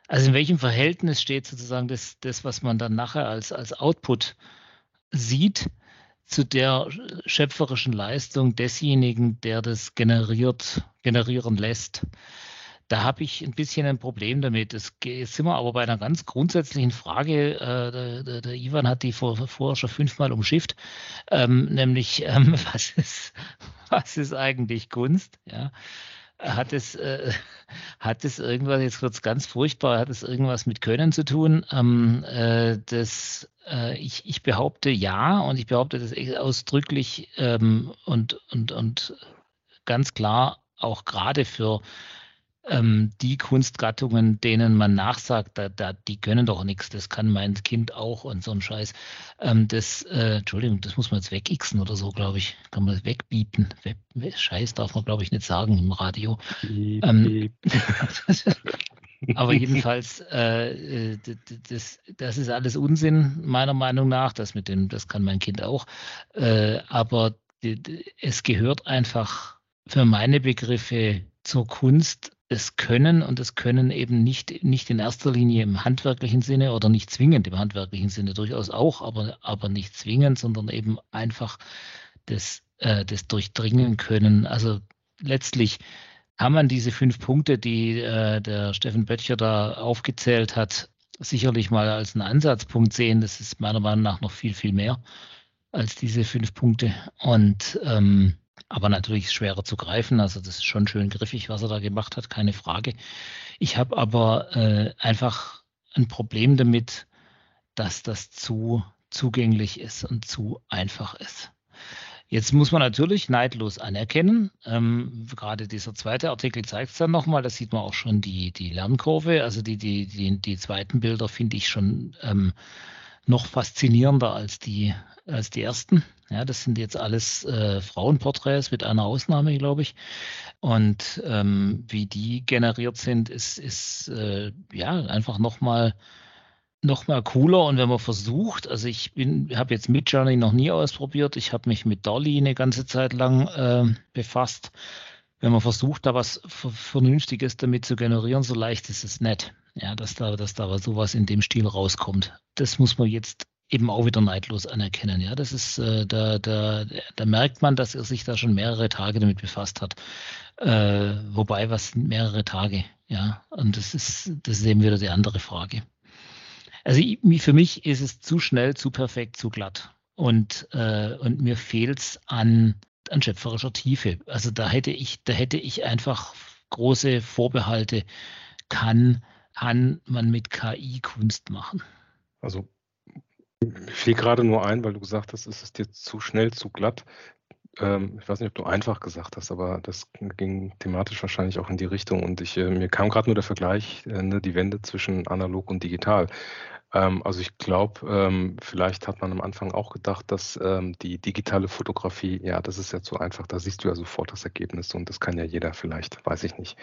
S3: also in welchem Verhältnis steht sozusagen das, das was man dann nachher als, als Output sieht, zu der schöpferischen Leistung desjenigen, der das generiert, generieren lässt? Da habe ich ein bisschen ein Problem damit. Es, jetzt sind wir aber bei einer ganz grundsätzlichen Frage. Äh, der, der, der, Ivan hat die vor, vorher schon fünfmal umschifft, ähm, nämlich ähm, was, ist, was ist eigentlich Kunst? Ja. Hat es, äh, hat es irgendwas, jetzt wird es ganz furchtbar, hat es irgendwas mit Können zu tun? Ähm, äh, das, äh, ich, ich behaupte ja und ich behaupte das ausdrücklich ähm, und, und, und ganz klar auch gerade für ähm, die Kunstgattungen, denen man nachsagt, da, da, die können doch nichts, das kann mein Kind auch und so ein Scheiß. Ähm, das, äh, Entschuldigung, das muss man jetzt wegixen oder so, glaube ich. Kann man das wegbieten. Scheiß darf man, glaube ich, nicht sagen im Radio. Ähm, aber jedenfalls, äh, äh das, das ist alles Unsinn, meiner Meinung nach. Das mit dem, das kann mein Kind auch. Äh, aber es gehört einfach für meine Begriffe zur Kunst das Können und das Können eben nicht, nicht in erster Linie im handwerklichen Sinne oder nicht zwingend im handwerklichen Sinne, durchaus auch, aber, aber nicht zwingend, sondern eben einfach das, äh, das Durchdringen können. Also letztlich kann man diese fünf Punkte, die äh, der Steffen Böttcher da aufgezählt hat, sicherlich mal als einen Ansatzpunkt sehen. Das ist meiner Meinung nach noch viel, viel mehr als diese fünf Punkte. Und ähm, aber natürlich schwerer zu greifen. Also das ist schon schön griffig, was er da gemacht hat, keine Frage. Ich habe aber äh, einfach ein Problem damit, dass das zu zugänglich ist und zu einfach ist. Jetzt muss man natürlich neidlos anerkennen, ähm, gerade dieser zweite Artikel zeigt es dann nochmal, da sieht man auch schon die, die Lernkurve, also die, die, die, die zweiten Bilder finde ich schon ähm, noch faszinierender als die, als die ersten. Ja, das sind jetzt alles äh, Frauenporträts mit einer Ausnahme, glaube ich. Und ähm, wie die generiert sind, ist, ist äh, ja einfach nochmal noch mal cooler. Und wenn man versucht, also ich habe jetzt Midjourney noch nie ausprobiert, ich habe mich mit Dolly eine ganze Zeit lang äh, befasst. Wenn man versucht, da was Vernünftiges damit zu generieren, so leicht ist es nicht. Ja, dass da, dass da sowas in dem Stil rauskommt. Das muss man jetzt eben auch wieder neidlos anerkennen. Ja, das ist, äh, da, da, da merkt man, dass er sich da schon mehrere Tage damit befasst hat. Äh, wobei, was mehrere Tage, ja. Und das ist, das ist eben wieder die andere Frage. Also für mich ist es zu schnell, zu perfekt, zu glatt. Und, äh, und mir fehlt es an, an schöpferischer Tiefe. Also da hätte ich, da hätte ich einfach große Vorbehalte. Kann, kann man mit KI Kunst machen?
S4: Also fiel gerade nur ein, weil du gesagt hast, es ist jetzt zu schnell, zu glatt. Ähm, ich weiß nicht, ob du einfach gesagt hast, aber das ging thematisch wahrscheinlich auch in die Richtung. Und ich, äh, mir kam gerade nur der Vergleich, äh, ne, die Wende zwischen analog und digital. Ähm, also ich glaube, ähm, vielleicht hat man am Anfang auch gedacht, dass ähm, die digitale Fotografie, ja, das ist ja zu einfach, da siehst du ja sofort das Ergebnis und das kann ja jeder vielleicht, weiß ich nicht.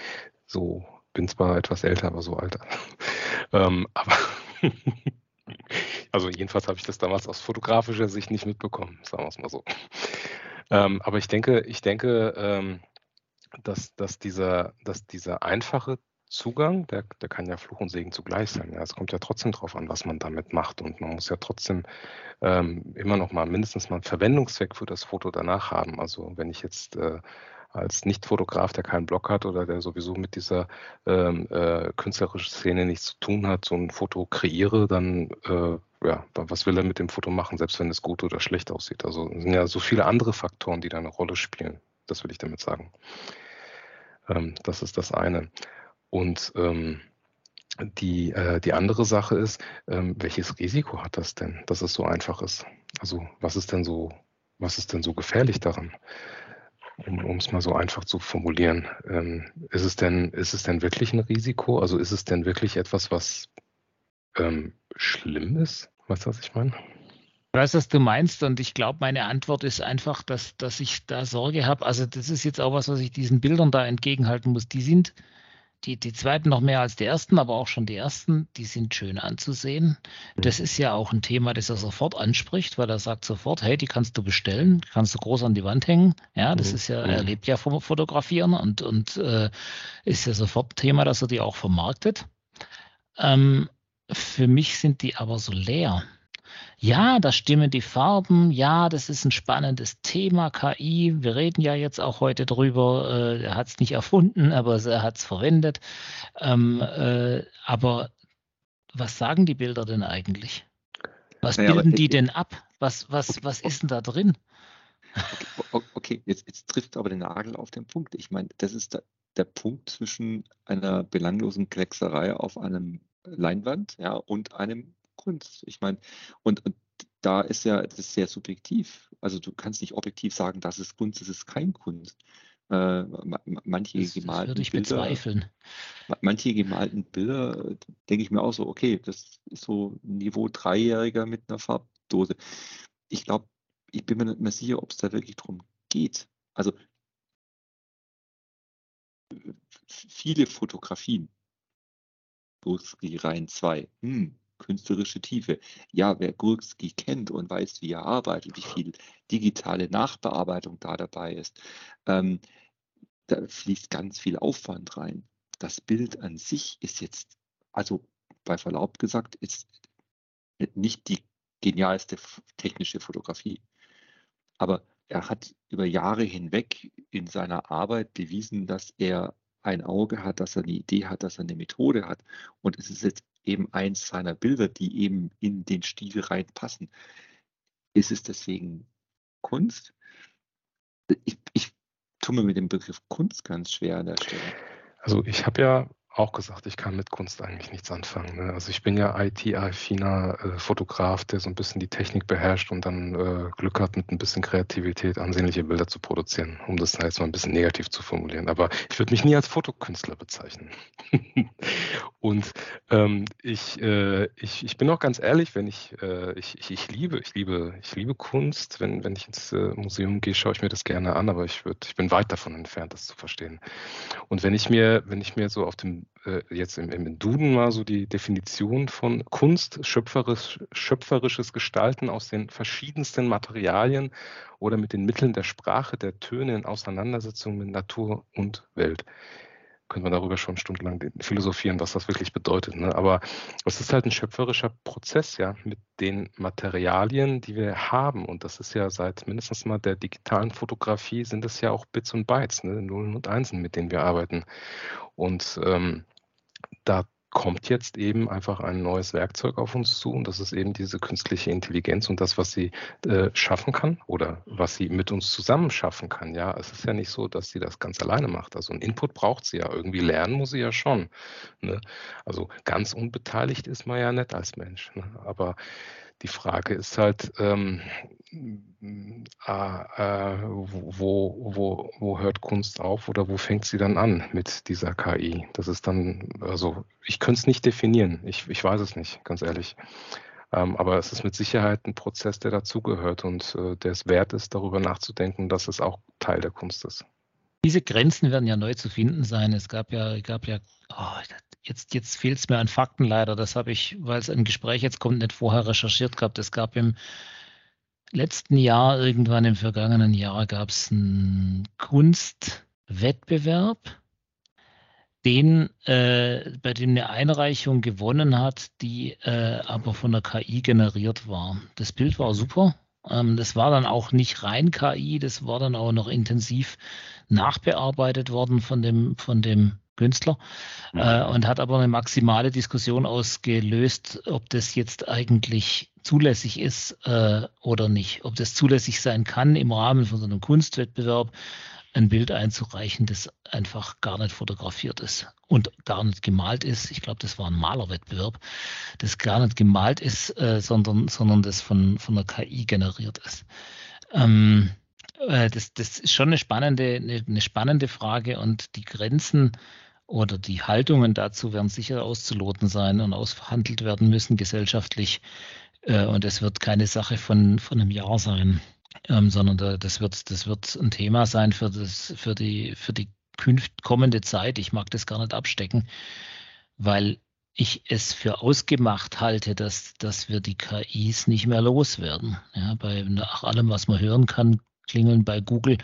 S4: So bin zwar etwas älter, aber so alter. ähm, aber Also jedenfalls habe ich das damals aus fotografischer Sicht nicht mitbekommen, sagen wir es mal so. Ähm, aber ich denke, ich denke, ähm, dass, dass, dieser, dass dieser einfache Zugang, der, der kann ja Fluch und Segen zugleich sein. Ja, es kommt ja trotzdem darauf an, was man damit macht. Und man muss ja trotzdem ähm, immer noch mal mindestens mal einen Verwendungszweck für das Foto danach haben. Also wenn ich jetzt äh, als Nicht-Fotograf, der keinen Blog hat oder der sowieso mit dieser ähm, äh, künstlerischen Szene nichts zu tun hat, so ein Foto kreiere, dann äh, ja, was will er mit dem Foto machen, selbst wenn es gut oder schlecht aussieht. Also es sind ja so viele andere Faktoren, die da eine Rolle spielen. Das will ich damit sagen. Ähm, das ist das eine. Und ähm, die, äh, die andere Sache ist, ähm, welches Risiko hat das denn, dass es so einfach ist? Also was ist denn so, was ist denn so gefährlich daran? Um es mal so einfach zu formulieren. Ähm, ist, es denn, ist es denn wirklich ein Risiko? Also ist es denn wirklich etwas, was ähm, schlimm ist? Weißt du, was ich meine?
S3: Ich weiß, was du meinst und ich glaube, meine Antwort ist einfach, dass, dass ich da Sorge habe. Also das ist jetzt auch was, was ich diesen Bildern da entgegenhalten muss. Die sind die, die zweiten noch mehr als die ersten, aber auch schon die ersten, die sind schön anzusehen. Mhm. Das ist ja auch ein Thema, das er sofort anspricht, weil er sagt sofort, hey, die kannst du bestellen, kannst du groß an die Wand hängen. Ja, das mhm. ist ja, er lebt ja vom Fotografieren und, und äh, ist ja sofort Thema, dass er die auch vermarktet. Ähm, für mich sind die aber so leer. Ja, da stimmen die Farben. Ja, das ist ein spannendes Thema, KI. Wir reden ja jetzt auch heute drüber. Äh, er hat es nicht erfunden, aber er hat es verwendet. Ähm, äh, aber was sagen die Bilder denn eigentlich? Was naja, bilden die denn ab? Was, was, okay, was ist denn da drin?
S2: Okay, okay, jetzt, jetzt trifft aber den Nagel auf den Punkt. Ich meine, das ist der, der Punkt zwischen einer belanglosen Kleckserei auf einem Leinwand ja, und einem Kunst. Ich meine, und, und da ist ja das ist sehr subjektiv. Also du kannst nicht objektiv sagen, das ist Kunst, das ist kein Kunst. Äh, manche das, gemalten
S3: würde ich Bilder, bezweifeln.
S2: Manche gemalten Bilder, denke ich mir auch so, okay, das ist so Niveau Dreijähriger mit einer Farbdose. Ich glaube, ich bin mir nicht mehr sicher, ob es da wirklich drum geht. Also viele Fotografien, Gurski Reihen 2, hm, künstlerische Tiefe. Ja, wer Gurski kennt und weiß, wie er arbeitet, wie viel digitale Nachbearbeitung da dabei ist, ähm, da fließt ganz viel Aufwand rein. Das Bild an sich ist jetzt, also bei Verlaub gesagt, ist nicht die genialste technische Fotografie. Aber er hat über Jahre hinweg in seiner Arbeit bewiesen, dass er ein Auge hat, dass er eine Idee hat, dass er eine Methode hat. Und es ist jetzt eben eins seiner Bilder, die eben in den Stil reinpassen. Ist es deswegen Kunst? Ich, ich tue mir mit dem Begriff Kunst ganz schwer an der Stelle.
S4: Also ich habe ja auch gesagt, ich kann mit Kunst eigentlich nichts anfangen. Ne? Also ich bin ja IT-affiner äh, Fotograf, der so ein bisschen die Technik beherrscht und dann äh, Glück hat, mit ein bisschen Kreativität ansehnliche Bilder zu produzieren, um das jetzt mal ein bisschen negativ zu formulieren. Aber ich würde mich nie als Fotokünstler bezeichnen. und ähm, ich, äh, ich, ich bin auch ganz ehrlich, wenn ich, äh, ich, ich, ich, liebe, ich liebe, ich liebe Kunst. Wenn, wenn ich ins äh, Museum gehe, schaue ich mir das gerne an, aber ich, würd, ich bin weit davon entfernt, das zu verstehen. Und wenn ich mir, wenn ich mir so auf dem äh, jetzt im, im, Duden mal so die Definition von Kunst, schöpferisch, schöpferisches Gestalten aus den verschiedensten Materialien oder mit den Mitteln der Sprache, der Töne in Auseinandersetzung mit Natur und Welt könnte man darüber schon stundenlang philosophieren, was das wirklich bedeutet. Ne? Aber es ist halt ein schöpferischer Prozess, ja, mit den Materialien, die wir haben. Und das ist ja seit mindestens mal der digitalen Fotografie sind es ja auch Bits und Bytes, ne? Nullen und Einsen, mit denen wir arbeiten. Und ähm, da kommt jetzt eben einfach ein neues Werkzeug auf uns zu und das ist eben diese künstliche Intelligenz und das, was sie äh, schaffen kann oder was sie mit uns zusammen schaffen kann. Ja, es ist ja nicht so, dass sie das ganz alleine macht. Also ein Input braucht sie ja. Irgendwie lernen muss sie ja schon. Ne? Also ganz unbeteiligt ist man ja nicht als Mensch. Ne? Aber die Frage ist halt, ähm, äh, äh, wo, wo, wo hört Kunst auf oder wo fängt sie dann an mit dieser KI? Das ist dann, also ich könnte es nicht definieren. Ich, ich weiß es nicht, ganz ehrlich. Ähm, aber es ist mit Sicherheit ein Prozess, der dazugehört und äh, der es wert ist, darüber nachzudenken, dass es auch Teil der Kunst ist.
S3: Diese Grenzen werden ja neu zu finden sein. Es gab ja, gab ja, oh, jetzt, jetzt fehlt es mir an Fakten leider. Das habe ich, weil es ein Gespräch jetzt kommt, nicht vorher recherchiert gehabt. Es gab im letzten Jahr, irgendwann im vergangenen Jahr, gab es einen Kunstwettbewerb den, äh, bei dem eine Einreichung gewonnen hat, die äh, aber von der KI generiert war. Das Bild war super. Ähm, das war dann auch nicht rein KI, das war dann auch noch intensiv nachbearbeitet worden von dem, von dem Künstler äh, und hat aber eine maximale Diskussion ausgelöst, ob das jetzt eigentlich zulässig ist äh, oder nicht, ob das zulässig sein kann im Rahmen von so einem Kunstwettbewerb ein Bild einzureichen, das einfach gar nicht fotografiert ist und gar nicht gemalt ist. Ich glaube, das war ein Malerwettbewerb, das gar nicht gemalt ist, äh, sondern, sondern das von, von der KI generiert ist. Ähm, äh, das, das ist schon eine spannende, eine, eine spannende Frage und die Grenzen oder die Haltungen dazu werden sicher auszuloten sein und ausverhandelt werden müssen gesellschaftlich. Äh, und es wird keine Sache von, von einem Jahr sein ähm, sondern da, das, wird, das wird ein Thema sein für, das, für, die, für die kommende Zeit. Ich mag das gar nicht abstecken, weil ich es für ausgemacht halte, dass, dass wir die KIs nicht mehr loswerden. Ja, bei nach allem, was man hören kann, klingeln bei Google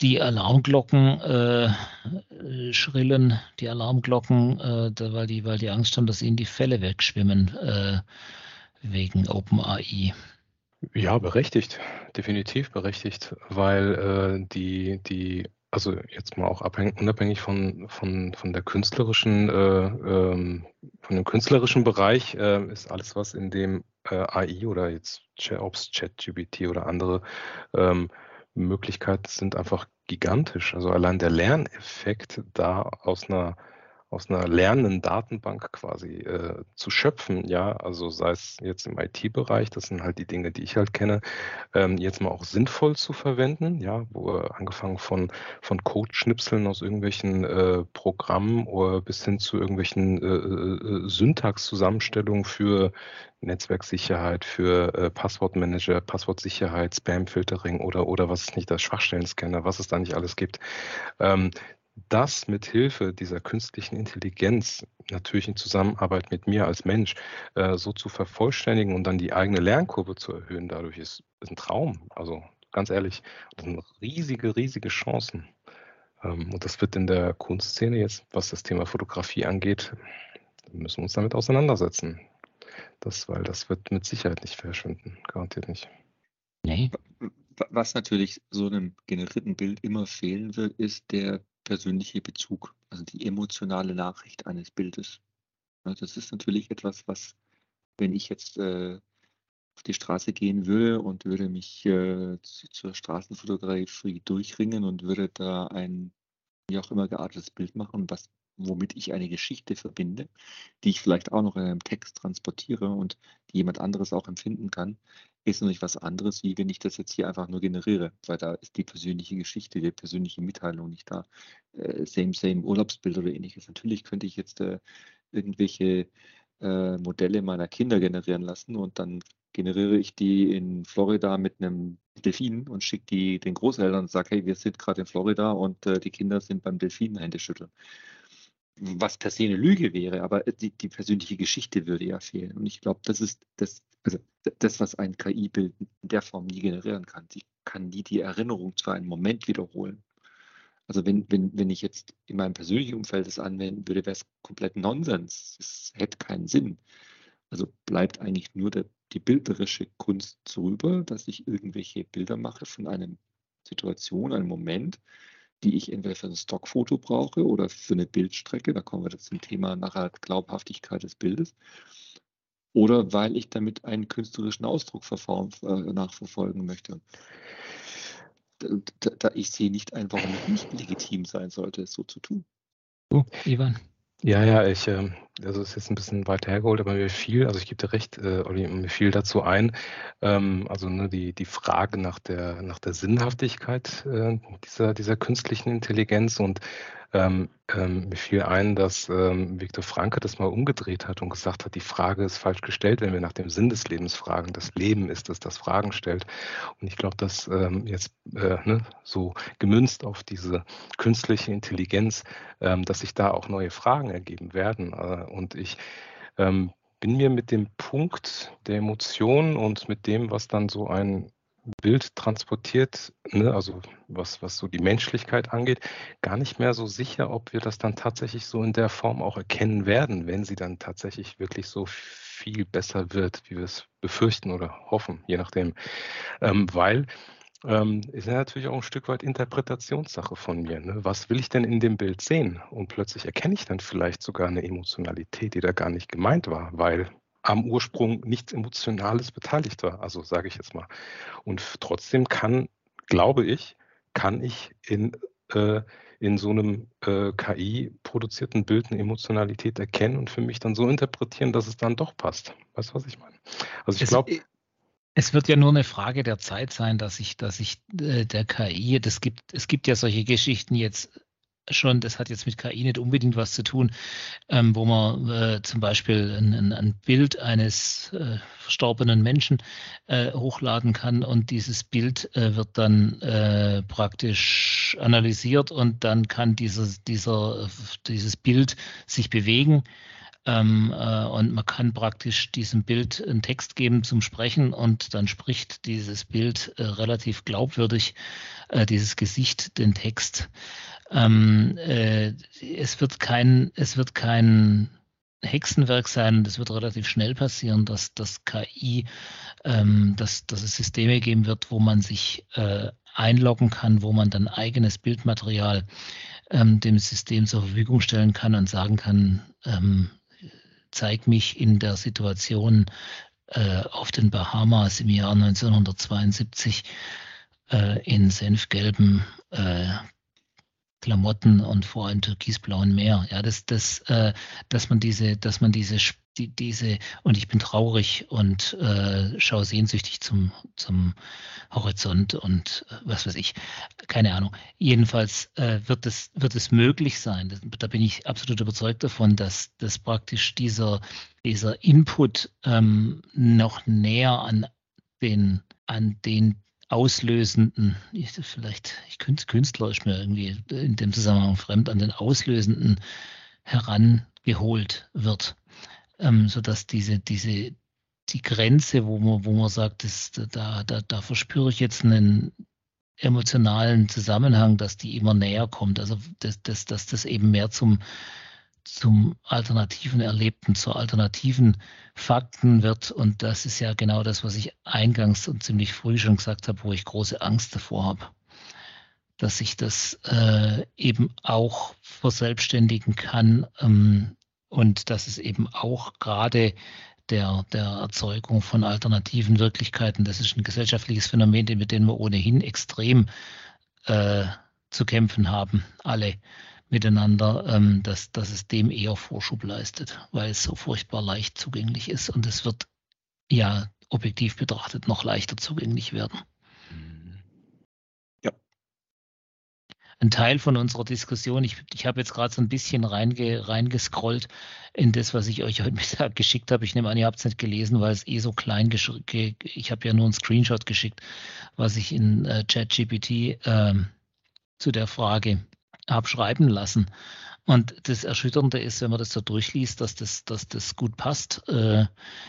S3: die Alarmglocken äh, schrillen, die Alarmglocken, äh, weil, die, weil die Angst haben, dass ihnen die Fälle wegschwimmen äh, wegen OpenAI.
S4: Ja, berechtigt, definitiv berechtigt, weil äh, die, die, also jetzt mal auch abhängig, unabhängig von, von, von der künstlerischen, äh, ähm, von dem künstlerischen Bereich, äh, ist alles, was in dem äh, AI oder jetzt ob es ChatGPT oder andere ähm, Möglichkeiten sind, einfach gigantisch. Also allein der Lerneffekt da aus einer aus einer lernenden Datenbank quasi äh, zu schöpfen, ja, also sei es jetzt im IT-Bereich, das sind halt die Dinge, die ich halt kenne, ähm, jetzt mal auch sinnvoll zu verwenden, ja, wo äh, angefangen von, von Code-Schnipseln aus irgendwelchen äh, Programmen oder bis hin zu irgendwelchen äh, äh, äh Syntax-Zusammenstellungen für Netzwerksicherheit, für Passwortmanager, Passwortsicherheit, Spam-Filtering oder, oder was es nicht, das Schwachstellen-Scanner, was es da nicht alles gibt. Ähm, das mit Hilfe dieser künstlichen Intelligenz natürlich in Zusammenarbeit mit mir als Mensch äh, so zu vervollständigen und dann die eigene Lernkurve zu erhöhen, dadurch ist, ist ein Traum. Also ganz ehrlich, das sind riesige, riesige Chancen. Ähm, und das wird in der Kunstszene jetzt, was das Thema Fotografie angeht, müssen wir uns damit auseinandersetzen. Das, weil das wird mit Sicherheit nicht verschwinden, garantiert nicht.
S2: Nee. Was natürlich so einem generierten Bild immer fehlen wird, ist der persönliche Bezug, also die emotionale Nachricht eines Bildes. Ja, das ist natürlich etwas, was, wenn ich jetzt äh, auf die Straße gehen würde und würde mich äh, zur Straßenfotografie durchringen und würde da ein wie auch immer geartetes Bild machen, was, womit ich eine Geschichte verbinde, die ich vielleicht auch noch in einem Text transportiere und die jemand anderes auch empfinden kann, ist natürlich was anderes, wie wenn ich das jetzt hier einfach nur generiere, weil da ist die persönliche Geschichte, die persönliche Mitteilung nicht da. Äh, same, same Urlaubsbild oder ähnliches. Natürlich könnte ich jetzt äh, irgendwelche äh, Modelle meiner Kinder generieren lassen und dann generiere ich die in Florida mit einem Delfin und schicke die den Großeltern und sage, hey, wir sind gerade in Florida und äh, die Kinder sind beim Delfin Hände schütteln was per se eine Lüge wäre, aber die, die persönliche Geschichte würde ja fehlen. Und ich glaube, das ist das, also das, was ein KI-Bild in der Form nie generieren kann. Sie kann nie die Erinnerung zu einem Moment wiederholen. Also wenn, wenn, wenn ich jetzt in meinem persönlichen Umfeld das anwenden würde, wäre es komplett Nonsens. Es hätte keinen Sinn. Also bleibt eigentlich nur der, die bilderische Kunst zurüber, dass ich irgendwelche Bilder mache von einer Situation, einem Moment, die ich entweder für ein Stockfoto brauche oder für eine Bildstrecke, da kommen wir zum Thema nachher Glaubhaftigkeit des Bildes, oder weil ich damit einen künstlerischen Ausdruck äh, nachverfolgen möchte. Da, da, ich sehe nicht ein, warum es nicht legitim sein sollte, es so zu tun.
S3: Oh, Ivan.
S4: Ja, ja, ich, äh, also ist jetzt ein bisschen weiter hergeholt, aber mir fiel, also ich gebe dir recht, äh, Olli, mir fiel dazu ein, ähm, also ne, die, die Frage nach der, nach der Sinnhaftigkeit äh, dieser, dieser künstlichen Intelligenz und ähm, ähm, mir fiel ein, dass ähm, Viktor Franke das mal umgedreht hat und gesagt hat, die Frage ist falsch gestellt, wenn wir nach dem Sinn des Lebens fragen. Das Leben ist es, das Fragen stellt. Und ich glaube, dass ähm, jetzt äh, ne, so gemünzt auf diese künstliche Intelligenz, ähm, dass sich da auch neue Fragen ergeben werden. Äh, und ich ähm, bin mir mit dem Punkt der Emotionen und mit dem, was dann so ein Bild transportiert, ne, also was, was so die Menschlichkeit angeht, gar nicht mehr so sicher, ob wir das dann tatsächlich so in der Form auch erkennen werden, wenn sie dann tatsächlich wirklich so viel besser wird, wie wir es befürchten oder hoffen, je nachdem. Ähm, weil ähm, ist ja natürlich auch ein Stück weit Interpretationssache von mir. Ne? Was will ich denn in dem Bild sehen? Und plötzlich erkenne ich dann vielleicht sogar eine Emotionalität, die da gar nicht gemeint war, weil am Ursprung nichts Emotionales beteiligt war. Also sage ich jetzt mal. Und trotzdem kann, glaube ich, kann ich in, äh, in so einem äh, KI-produzierten Bild eine Emotionalität erkennen und für mich dann so interpretieren, dass es dann doch passt. Weißt du, was ich meine? Also ich glaube.
S3: Es wird ja nur eine Frage der Zeit sein, dass ich, dass ich äh, der KI, das gibt, es gibt ja solche Geschichten jetzt schon, das hat jetzt mit KI nicht unbedingt was zu tun, ähm, wo man äh, zum Beispiel ein, ein, Bild eines äh, verstorbenen Menschen äh, hochladen kann und dieses Bild äh, wird dann äh, praktisch analysiert und dann kann dieses, dieser, dieses Bild sich bewegen. Ähm, äh, und man kann praktisch diesem Bild einen Text geben zum Sprechen und dann spricht dieses Bild relativ glaubwürdig, dieses Gesicht, den Text. Ähm, äh, es wird kein, es wird kein Hexenwerk sein es wird relativ schnell passieren, dass das KI, ähm, dass, dass es Systeme geben wird, wo man sich äh, einloggen kann, wo man dann eigenes Bildmaterial ähm, dem System zur Verfügung stellen kann und sagen kann, zeig mich in der Situation äh, auf den Bahamas im Jahr 1972 äh, in senfgelben äh, Klamotten und vor einem türkisblauen Meer. Ja, das, das, äh, dass man diese, dass man diese, die, diese, und ich bin traurig und äh, schaue sehnsüchtig zum, zum Horizont und äh, was weiß ich, keine Ahnung. Jedenfalls äh, wird es, wird es möglich sein, das, da bin ich absolut überzeugt davon, dass, dass praktisch dieser, dieser Input ähm, noch näher an den, an den auslösenden, ich, vielleicht, ich Künstler ist mir irgendwie in dem Zusammenhang fremd, an den auslösenden herangeholt wird, ähm, sodass diese, diese, die Grenze, wo man, wo man sagt, das, da, da, da verspüre ich jetzt einen emotionalen Zusammenhang, dass die immer näher kommt. Also dass, dass, dass das eben mehr zum, zum alternativen Erlebten, zu alternativen Fakten wird. Und das ist ja genau das, was ich eingangs und ziemlich früh schon gesagt habe, wo ich große Angst davor habe. Dass ich das äh, eben auch verselbstständigen kann ähm, und dass es eben auch gerade der, der Erzeugung von alternativen Wirklichkeiten, das ist ein gesellschaftliches Phänomen, mit dem wir ohnehin extrem äh, zu kämpfen haben, alle miteinander, ähm, dass, dass es dem eher Vorschub leistet, weil es so furchtbar leicht zugänglich ist und es wird ja objektiv betrachtet noch leichter zugänglich werden.
S2: Ja.
S3: Ein Teil von unserer Diskussion, ich, ich habe jetzt gerade so ein bisschen reinge, reingescrollt in das, was ich euch heute Mittag geschickt habe. Ich nehme an, ihr habt es nicht gelesen, weil es eh so klein geschickt Ich habe ja nur einen Screenshot geschickt, was ich in äh, ChatGPT äh, zu der Frage abschreiben lassen. Und das Erschütternde ist, wenn man das so durchliest, dass das, dass das gut passt. Äh,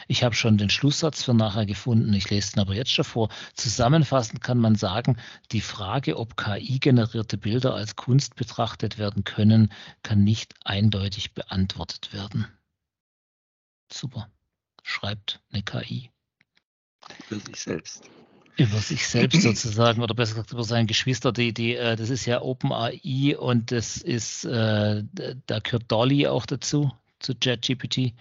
S3: ich habe schon den Schlusssatz für nachher gefunden, ich lese ihn aber jetzt schon vor. Zusammenfassend kann man sagen, die Frage, ob KI-generierte Bilder als Kunst betrachtet werden können, kann nicht eindeutig beantwortet werden. Super. Schreibt eine KI.
S2: Für sich selbst
S3: über sich selbst sozusagen oder besser gesagt über seine Geschwister. Die, die, äh, das ist ja OpenAI und das ist, äh, da gehört Dolly auch dazu, zu ChatGPT.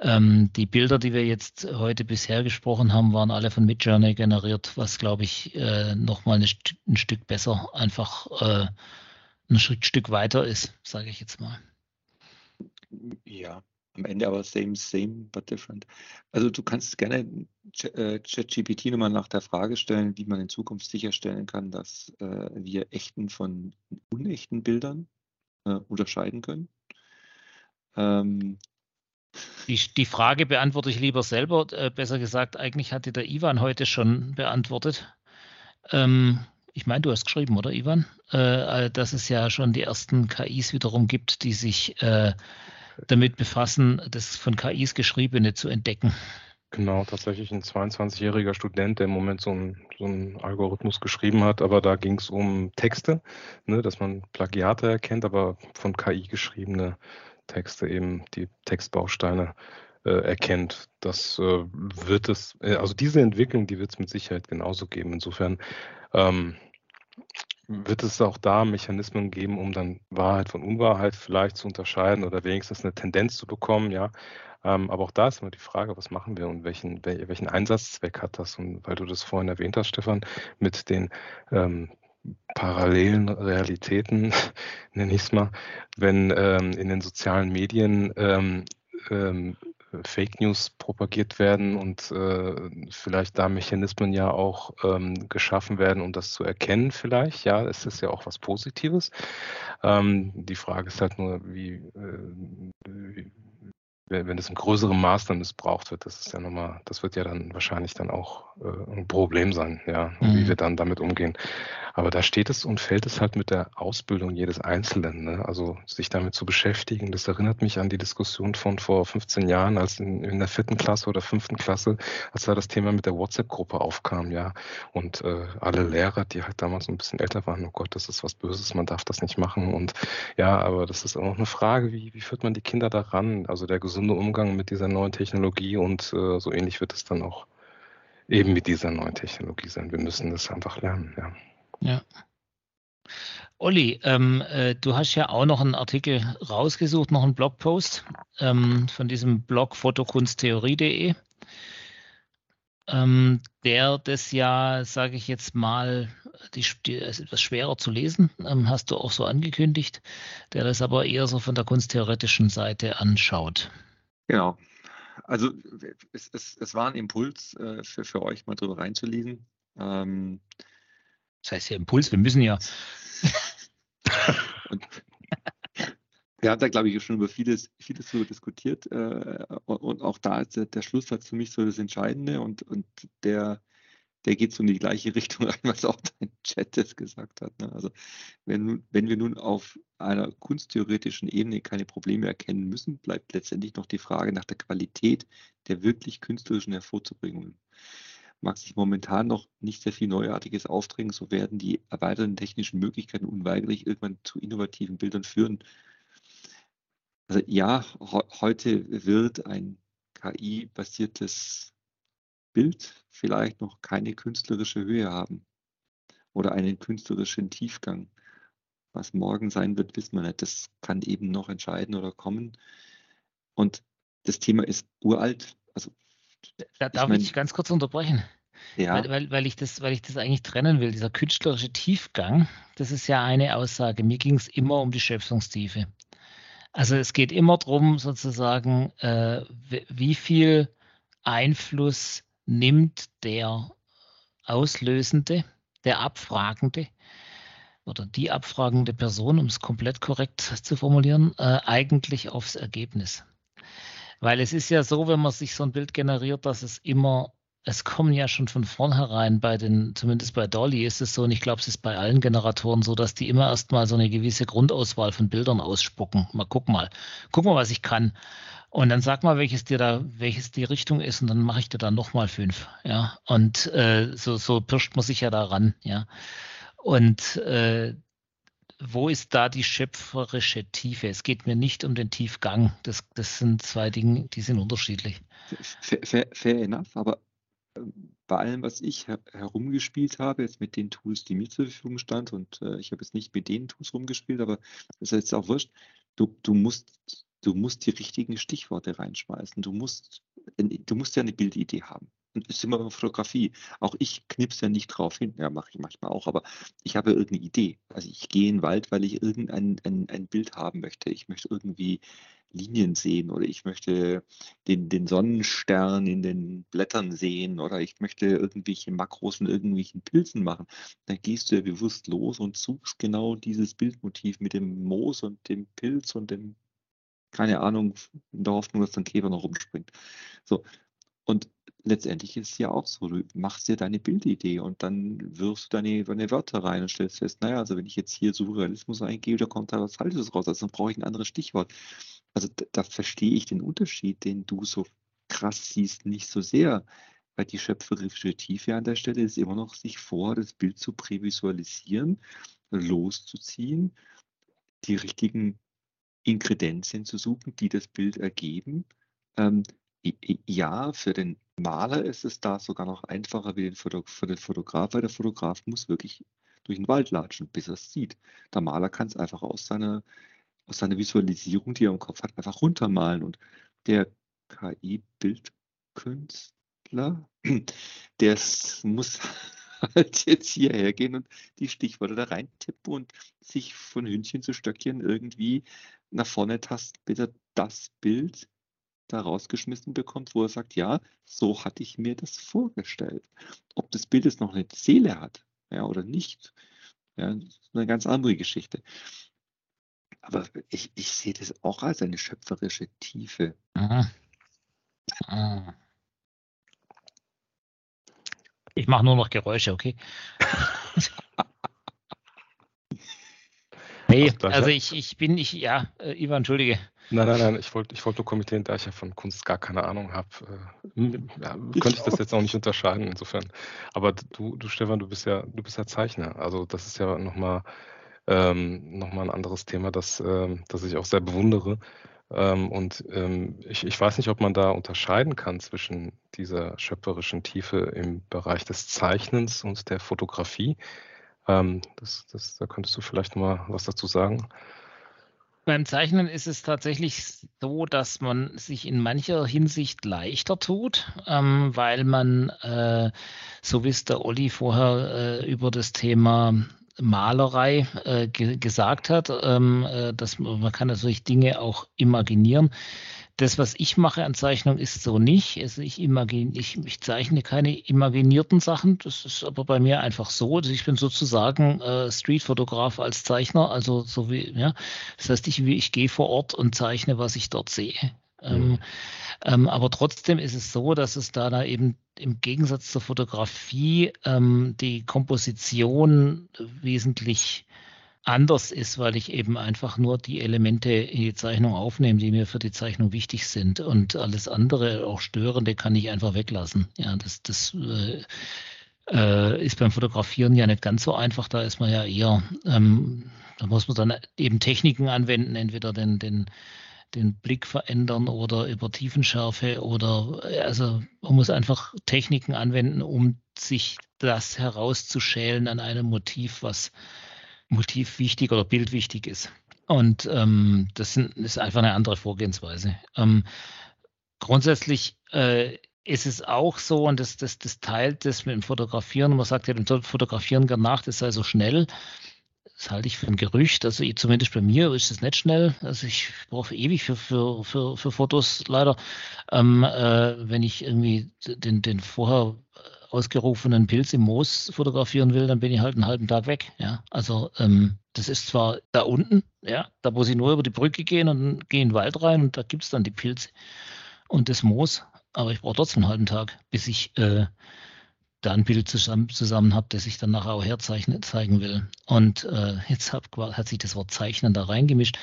S3: Ähm, die Bilder, die wir jetzt heute bisher gesprochen haben, waren alle von Midjourney generiert, was glaube ich äh, nochmal ein, ein Stück besser, einfach äh, ein Stück weiter ist, sage ich jetzt mal.
S2: Ja, am Ende aber same, same, but different. Also du kannst gerne äh, ChatGPT nochmal nach der Frage stellen, wie man in Zukunft sicherstellen kann, dass äh, wir echten von unechten Bildern äh, unterscheiden können. Ähm,
S3: die, die, Frage beantworte ich lieber selber. Äh, besser gesagt, eigentlich hatte der Ivan heute schon beantwortet. Ähm, ich meine, du hast geschrieben, oder Ivan? Äh, dass es ja schon die ersten KIs wiederum gibt, die sich äh, damit befassen, das von KIs Geschriebene zu entdecken.
S4: Genau, tatsächlich ein 22-jähriger Student, der im Moment so einen so Algorithmus geschrieben hat, aber da ging es um Texte, ne, dass man Plagiate erkennt, aber von KI geschriebene Texte eben die Textbausteine äh, erkennt. Das äh, wird es, äh, also diese Entwicklung, die wird es mit Sicherheit genauso geben. Insofern ähm, wird es auch da Mechanismen geben, um dann Wahrheit von Unwahrheit vielleicht zu unterscheiden oder wenigstens eine Tendenz zu bekommen, ja. Ähm, aber auch da ist immer die Frage, was machen wir und welchen, welchen Einsatzzweck hat das? Und weil du das vorhin erwähnt hast, Stefan, mit den ähm, parallelen Realitäten, nenne ich es mal, wenn ähm, in den sozialen Medien ähm, ähm, Fake News propagiert werden und äh, vielleicht da Mechanismen ja auch ähm, geschaffen werden, um das zu erkennen vielleicht. Ja, es ist ja auch was Positives. Ähm, die Frage ist halt nur, wie, äh, wie wenn es in größerem Maß dann missbraucht wird, das ist ja nochmal, das wird ja dann wahrscheinlich dann auch äh, ein Problem sein, ja, mhm. wie wir dann damit umgehen. Aber da steht es und fällt es halt mit der Ausbildung jedes Einzelnen. Ne? Also sich damit zu beschäftigen, das erinnert mich an die Diskussion von vor 15 Jahren, als in, in der vierten Klasse oder fünften Klasse, als da das Thema mit der WhatsApp-Gruppe aufkam, ja. Und äh, alle Lehrer, die halt damals ein bisschen älter waren, oh Gott, das ist was Böses, man darf das nicht machen. Und ja, aber das ist auch eine Frage, wie, wie führt man die Kinder daran? Also der gesunde Umgang mit dieser neuen Technologie und äh, so ähnlich wird es dann auch eben mit dieser neuen Technologie sein. Wir müssen das einfach lernen, ja.
S3: Ja. Olli, ähm, äh, du hast ja auch noch einen Artikel rausgesucht, noch einen Blogpost ähm, von diesem Blog fotokunsttheorie.de, ähm, der das ja, sage ich jetzt mal, die, die, ist etwas schwerer zu lesen, ähm, hast du auch so angekündigt, der das aber eher so von der kunsttheoretischen Seite anschaut.
S2: Genau. Also es, es, es war ein Impuls äh, für, für euch, mal drüber reinzulesen. Ähm,
S3: das heißt ja Impuls, wir müssen ja.
S2: wir haben da, glaube ich, schon über vieles, vieles darüber diskutiert. Äh, und auch da ist der, der Schlusssatz für mich so das Entscheidende und, und der, der geht so in die gleiche Richtung ein, was auch dein Chat das gesagt hat. Ne? Also wenn, wenn wir nun auf einer kunsttheoretischen Ebene keine Probleme erkennen müssen, bleibt letztendlich noch die Frage nach der Qualität der wirklich künstlerischen Hervorzubringungen mag sich momentan noch nicht sehr viel Neuartiges aufdrängen, so werden die erweiterten technischen Möglichkeiten unweigerlich irgendwann zu innovativen Bildern führen. Also ja, heute wird ein KI-basiertes Bild vielleicht noch keine künstlerische Höhe haben oder einen künstlerischen Tiefgang. Was morgen sein wird, wissen wir nicht. Das kann eben noch entscheiden oder kommen. Und das Thema ist uralt. Also
S3: da darf ich, mein, ich ganz kurz unterbrechen. Ja. Weil, weil, weil, ich das, weil ich das eigentlich trennen will. Dieser künstlerische Tiefgang, das ist ja eine Aussage. Mir ging es immer um die Schöpfungstiefe. Also es geht immer darum, sozusagen, äh, wie viel Einfluss nimmt der Auslösende, der Abfragende oder die abfragende Person, um es komplett korrekt zu formulieren, äh, eigentlich aufs Ergebnis. Weil es ist ja so, wenn man sich so ein Bild generiert, dass es immer, es kommen ja schon von vornherein bei den, zumindest bei Dolly ist es so, und ich glaube, es ist bei allen Generatoren so, dass die immer erstmal so eine gewisse Grundauswahl von Bildern ausspucken. Mal guck mal, guck mal, was ich kann. Und dann sag mal, welches dir da, welches die Richtung ist, und dann mache ich dir da nochmal fünf. Ja. Und äh, so, so pirscht man sich ja da ran, ja. Und äh, wo ist da die schöpferische Tiefe? Es geht mir nicht um den Tiefgang. Das, das sind zwei Dinge, die sind unterschiedlich.
S2: Fair, fair, fair enough, aber ähm, bei allem, was ich her herumgespielt habe, jetzt mit den Tools, die mir zur Verfügung stand, und äh, ich habe jetzt nicht mit den Tools rumgespielt, aber das ist jetzt auch wurscht, du, du, musst, du musst die richtigen Stichworte reinschmeißen. Du musst, du musst ja eine Bildidee haben ist immer Fotografie. Auch ich knipse ja nicht drauf hin. Ja, mache ich manchmal auch, aber ich habe irgendeine Idee. Also ich gehe in den Wald, weil ich irgendein ein, ein Bild haben möchte. Ich möchte irgendwie Linien sehen oder ich möchte den, den Sonnenstern in den Blättern sehen oder ich möchte irgendwelche Makros in irgendwelchen Pilzen machen. Dann gehst du ja bewusst los und suchst genau dieses Bildmotiv mit dem Moos und dem Pilz und dem, keine Ahnung, in der Hoffnung, dass ein Käfer noch rumspringt. So. Und letztendlich ist es ja auch so, du machst dir deine Bildidee und dann wirfst du deine, deine Wörter rein und stellst fest, naja, also wenn ich jetzt hier Surrealismus eingebe, da kommt da was Falsches raus, also dann brauche ich ein anderes Stichwort. Also da, da verstehe ich den Unterschied, den du so krass siehst, nicht so sehr. Weil die schöpferische Tiefe an der Stelle ist immer noch, sich vor das Bild zu prävisualisieren, loszuziehen, die richtigen Inkredenzien zu suchen, die das Bild ergeben. Ähm, ja, für den Maler ist es da sogar noch einfacher wie für den Fotograf, weil der Fotograf muss wirklich durch den Wald latschen, bis er es sieht. Der Maler kann es einfach aus seiner, aus seiner Visualisierung, die er im Kopf hat, einfach runtermalen. Und der KI-Bildkünstler, der muss halt jetzt hierher gehen und die Stichworte da reintippen und sich von Hündchen zu Stöckchen irgendwie nach vorne tasten, bis er das Bild da rausgeschmissen bekommt, wo er sagt, ja, so hatte ich mir das vorgestellt. Ob das Bild jetzt noch eine Seele hat ja, oder nicht, ja, das ist eine ganz andere Geschichte. Aber ich, ich sehe das auch als eine schöpferische Tiefe.
S3: Aha. Ah. Ich mache nur noch Geräusche, okay? nee, also ich, ich bin, ich, ja, äh, Ivan, entschuldige.
S4: Nein, nein, nein, ich wollte ich wollt nur kommentieren, da ich ja von Kunst gar keine Ahnung habe, äh, ja, könnte ich das jetzt auch nicht unterscheiden insofern. Aber du, du Stefan, du bist ja, du bist ja Zeichner. Also das ist ja nochmal ähm, noch ein anderes Thema, das, ähm, das ich auch sehr bewundere. Ähm, und ähm, ich, ich weiß nicht, ob man da unterscheiden kann zwischen dieser schöpferischen Tiefe im Bereich des Zeichnens und der Fotografie. Ähm, das, das, da könntest du vielleicht mal was dazu sagen.
S3: Beim Zeichnen ist es tatsächlich so, dass man sich in mancher Hinsicht leichter tut, ähm, weil man, äh, so wie es der Olli vorher äh, über das Thema Malerei äh, ge gesagt hat, ähm, äh, dass man, man kann natürlich Dinge auch imaginieren. Das, was ich mache an Zeichnung, ist so nicht. Also ich, imagine, ich, ich zeichne keine imaginierten Sachen. Das ist aber bei mir einfach so. Also ich bin sozusagen äh, Streetfotograf als Zeichner. Also so wie, ja. Das heißt, ich, ich gehe vor Ort und zeichne, was ich dort sehe. Ähm, mhm. ähm, aber trotzdem ist es so, dass es da, da eben im Gegensatz zur Fotografie ähm, die Komposition wesentlich anders ist, weil ich eben einfach nur die Elemente in die Zeichnung aufnehme, die mir für die Zeichnung wichtig sind. Und alles andere, auch störende, kann ich einfach weglassen. Ja, das, das äh, äh, ist beim Fotografieren ja nicht ganz so einfach. Da ist man ja eher, ähm, da muss man dann eben Techniken anwenden, entweder den, den, den Blick verändern oder über Tiefenschärfe oder also man muss einfach Techniken anwenden, um sich das herauszuschälen an einem Motiv, was Motiv wichtig oder Bild wichtig ist. Und ähm, das ist einfach eine andere Vorgehensweise. Ähm, grundsätzlich äh, ist es auch so, und das, das, das teilt das mit dem Fotografieren. Man sagt ja, dem Fotografieren gar nach, das sei so schnell. Das halte ich für ein Gerücht. Also zumindest bei mir ist es nicht schnell. Also ich brauche ewig für, für, für, für Fotos leider. Ähm, äh, wenn ich irgendwie den, den vorher ausgerufenen Pilz im Moos fotografieren will, dann bin ich halt einen halben Tag weg. Ja, also ähm, das ist zwar da unten, ja, da muss ich nur über die Brücke gehen und gehe in den Wald rein und da gibt es dann die Pilze und das Moos, aber ich brauche trotzdem einen halben Tag, bis ich äh, da ein Bild zusammen, zusammen habe, das ich dann nachher auch herzeichnen zeigen will. Und äh, jetzt hab, hat sich das Wort Zeichnen da reingemischt.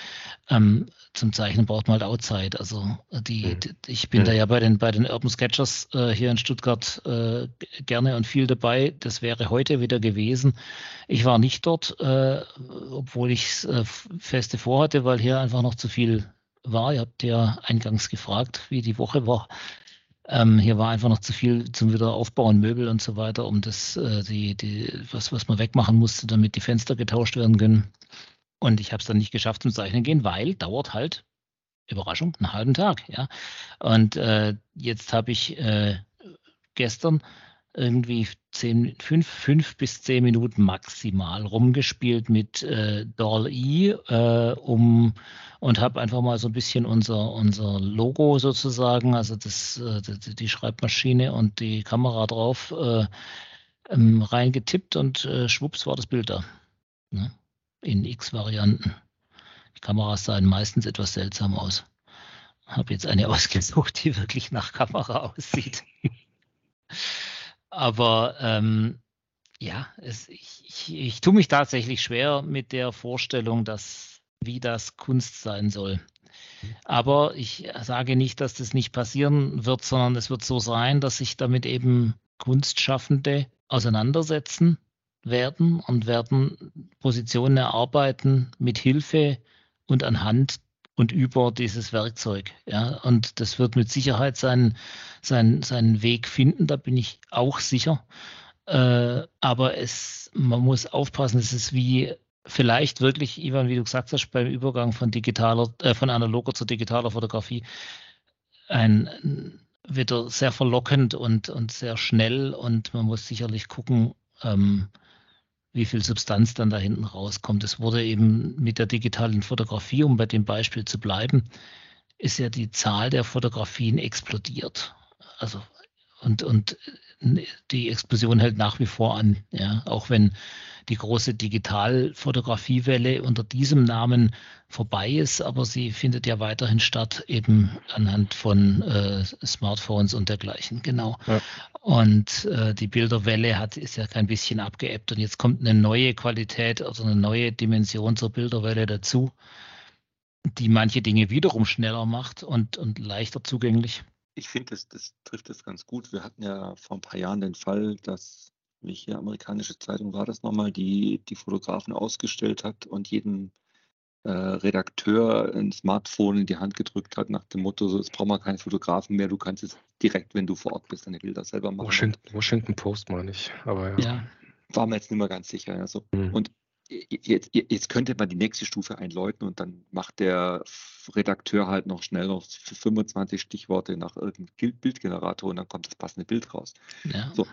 S3: Ähm, zum Zeichnen braucht man halt auch Zeit. Also die, mhm. die ich bin mhm. da ja bei den bei den Urban Sketchers äh, hier in Stuttgart äh, gerne und viel dabei. Das wäre heute wieder gewesen. Ich war nicht dort, äh, obwohl ich es äh, feste vorhatte, weil hier einfach noch zu viel war. Ihr habt ja eingangs gefragt, wie die Woche war. Ähm, hier war einfach noch zu viel zum Wiederaufbauen, Möbel und so weiter, um das, äh, die, die, was, was man wegmachen musste, damit die Fenster getauscht werden können. Und ich habe es dann nicht geschafft zum Zeichnen gehen, weil dauert halt, Überraschung, einen halben Tag. Ja. Und äh, jetzt habe ich äh, gestern irgendwie zehn, fünf, fünf bis zehn Minuten maximal rumgespielt mit äh, Doll-E äh, um, und habe einfach mal so ein bisschen unser, unser Logo sozusagen, also das, äh, die, Schreibmaschine und die Kamera drauf äh, ähm, reingetippt und äh, schwupps war das Bild da. Ne? In X-Varianten. Die Kameras sahen meistens etwas seltsam aus. Habe jetzt eine ausgesucht, die wirklich nach Kamera aussieht. Aber ähm, ja, es, ich, ich, ich tue mich tatsächlich schwer mit der Vorstellung, dass wie das Kunst sein soll. Aber ich sage nicht, dass das nicht passieren wird, sondern es wird so sein, dass sich damit eben Kunstschaffende auseinandersetzen werden und werden Positionen erarbeiten mit Hilfe und anhand und über dieses Werkzeug. Ja, und das wird mit Sicherheit seinen, seinen, seinen Weg finden, da bin ich auch sicher. Äh, aber es, man muss aufpassen, es ist wie vielleicht wirklich, Ivan, wie du gesagt hast, beim Übergang von digitaler, äh, von analoger zu digitaler Fotografie ein wieder sehr verlockend und, und sehr schnell und man muss sicherlich gucken, ähm, wie viel Substanz dann da hinten rauskommt. Es wurde eben mit der digitalen Fotografie, um bei dem Beispiel zu bleiben, ist ja die Zahl der Fotografien explodiert. Also und, und die Explosion hält nach wie vor an, ja, auch wenn die große Digitalfotografiewelle unter diesem Namen vorbei ist, aber sie findet ja weiterhin statt, eben anhand von äh, Smartphones und dergleichen, genau. Ja. Und äh, die Bilderwelle hat, ist ja kein bisschen abgeebbt und jetzt kommt eine neue Qualität, also eine neue Dimension zur Bilderwelle dazu, die manche Dinge wiederum schneller macht und, und leichter zugänglich.
S2: Ich finde, das, das trifft es ganz gut. Wir hatten ja vor ein paar Jahren den Fall, dass welche amerikanische Zeitung war das nochmal, die die Fotografen ausgestellt hat und jedem äh, Redakteur ein Smartphone in die Hand gedrückt hat, nach dem Motto, so, jetzt brauchen wir keinen Fotografen mehr, du kannst es direkt, wenn du vor Ort bist, deine Bilder selber machen.
S4: Washington, Washington Post meine ich, aber ja. ja.
S2: War mir jetzt nicht mehr ganz sicher. Ja, so. Mhm. Und jetzt, jetzt könnte man die nächste Stufe einläuten und dann macht der Redakteur halt noch schnell noch 25 Stichworte nach irgendeinem Bildgenerator und dann kommt das passende Bild raus.
S3: Ja. So,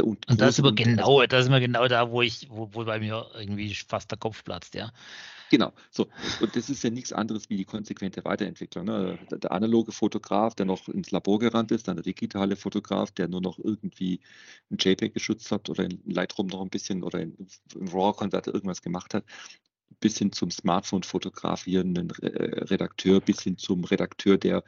S3: und, und das ist aber genau, das ist immer genau da, wo ich, wo, wo bei mir irgendwie fast der Kopf platzt, ja.
S2: Genau, so. Und das ist ja nichts anderes wie die konsequente Weiterentwicklung. Ne? Der, der, analoge Fotograf, der noch ins Labor gerannt ist, dann der digitale Fotograf, der nur noch irgendwie ein JPEG geschützt hat oder in Lightroom noch ein bisschen oder in, im RAW-Konvert irgendwas gemacht hat, bis hin zum Smartphone-fotografierenden Redakteur, bis hin zum Redakteur, der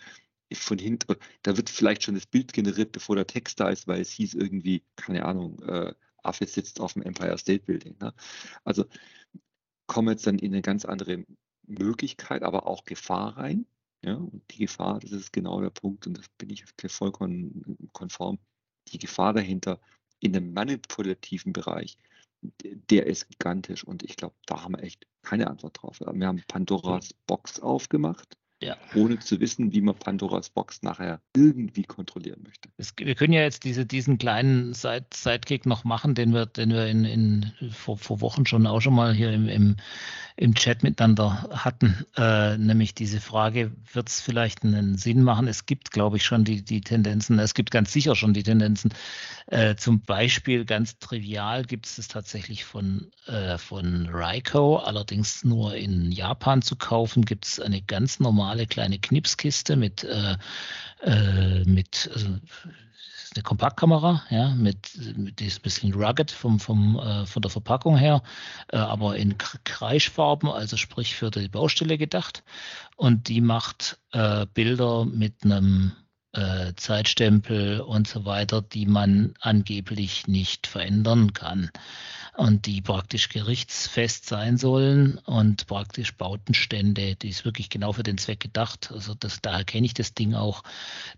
S2: von hinten, da wird vielleicht schon das Bild generiert, bevor der Text da ist, weil es hieß irgendwie, keine Ahnung, äh, Affe sitzt auf dem Empire State Building. Ne? Also kommen jetzt dann in eine ganz andere Möglichkeit, aber auch Gefahr rein. Ja, und die Gefahr, das ist genau der Punkt, und das bin ich vollkommen konform. Die Gefahr dahinter in einem manipulativen Bereich, der ist gigantisch. Und ich glaube, da haben wir echt keine Antwort drauf. Wir haben Pandoras Box aufgemacht ja. ohne zu wissen, wie man Pandoras Box nachher irgendwie kontrollieren möchte.
S3: Es, wir können ja jetzt diese, diesen kleinen Side Sidekick noch machen, den wir, den wir in, in, vor, vor Wochen schon auch schon mal hier im, im, im Chat miteinander hatten, äh, nämlich diese Frage, wird es vielleicht einen Sinn machen? Es gibt, glaube ich, schon die, die Tendenzen, es gibt ganz sicher schon die Tendenzen. Äh, zum Beispiel ganz trivial gibt es das tatsächlich von, äh, von Raiko, allerdings nur in Japan zu kaufen, gibt es eine ganz normale kleine Knipskiste mit, äh, äh, mit also, eine Kompaktkamera, ja, mit, mit die ist ein bisschen rugged vom, vom, äh, von der Verpackung her, äh, aber in Kreischfarben, also sprich für die Baustelle gedacht. Und die macht äh, Bilder mit einem äh, Zeitstempel und so weiter, die man angeblich nicht verändern kann und die praktisch gerichtsfest sein sollen und praktisch Bautenstände, die ist wirklich genau für den Zweck gedacht. Also das, daher kenne ich das Ding auch,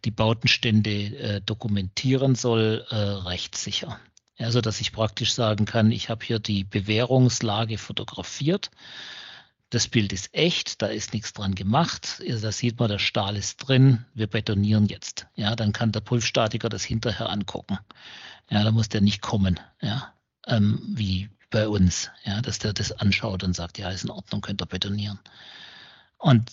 S3: die Bautenstände äh, dokumentieren soll, äh, rechtssicher. Also dass ich praktisch sagen kann, ich habe hier die Bewährungslage fotografiert. Das Bild ist echt, da ist nichts dran gemacht. Da sieht man, der Stahl ist drin. Wir betonieren jetzt. Ja, dann kann der Prüfstatiker das hinterher angucken. Ja, da muss der nicht kommen. Ja, ähm, wie bei uns, ja, dass der das anschaut und sagt, ja, ist in Ordnung, könnt ihr betonieren. Und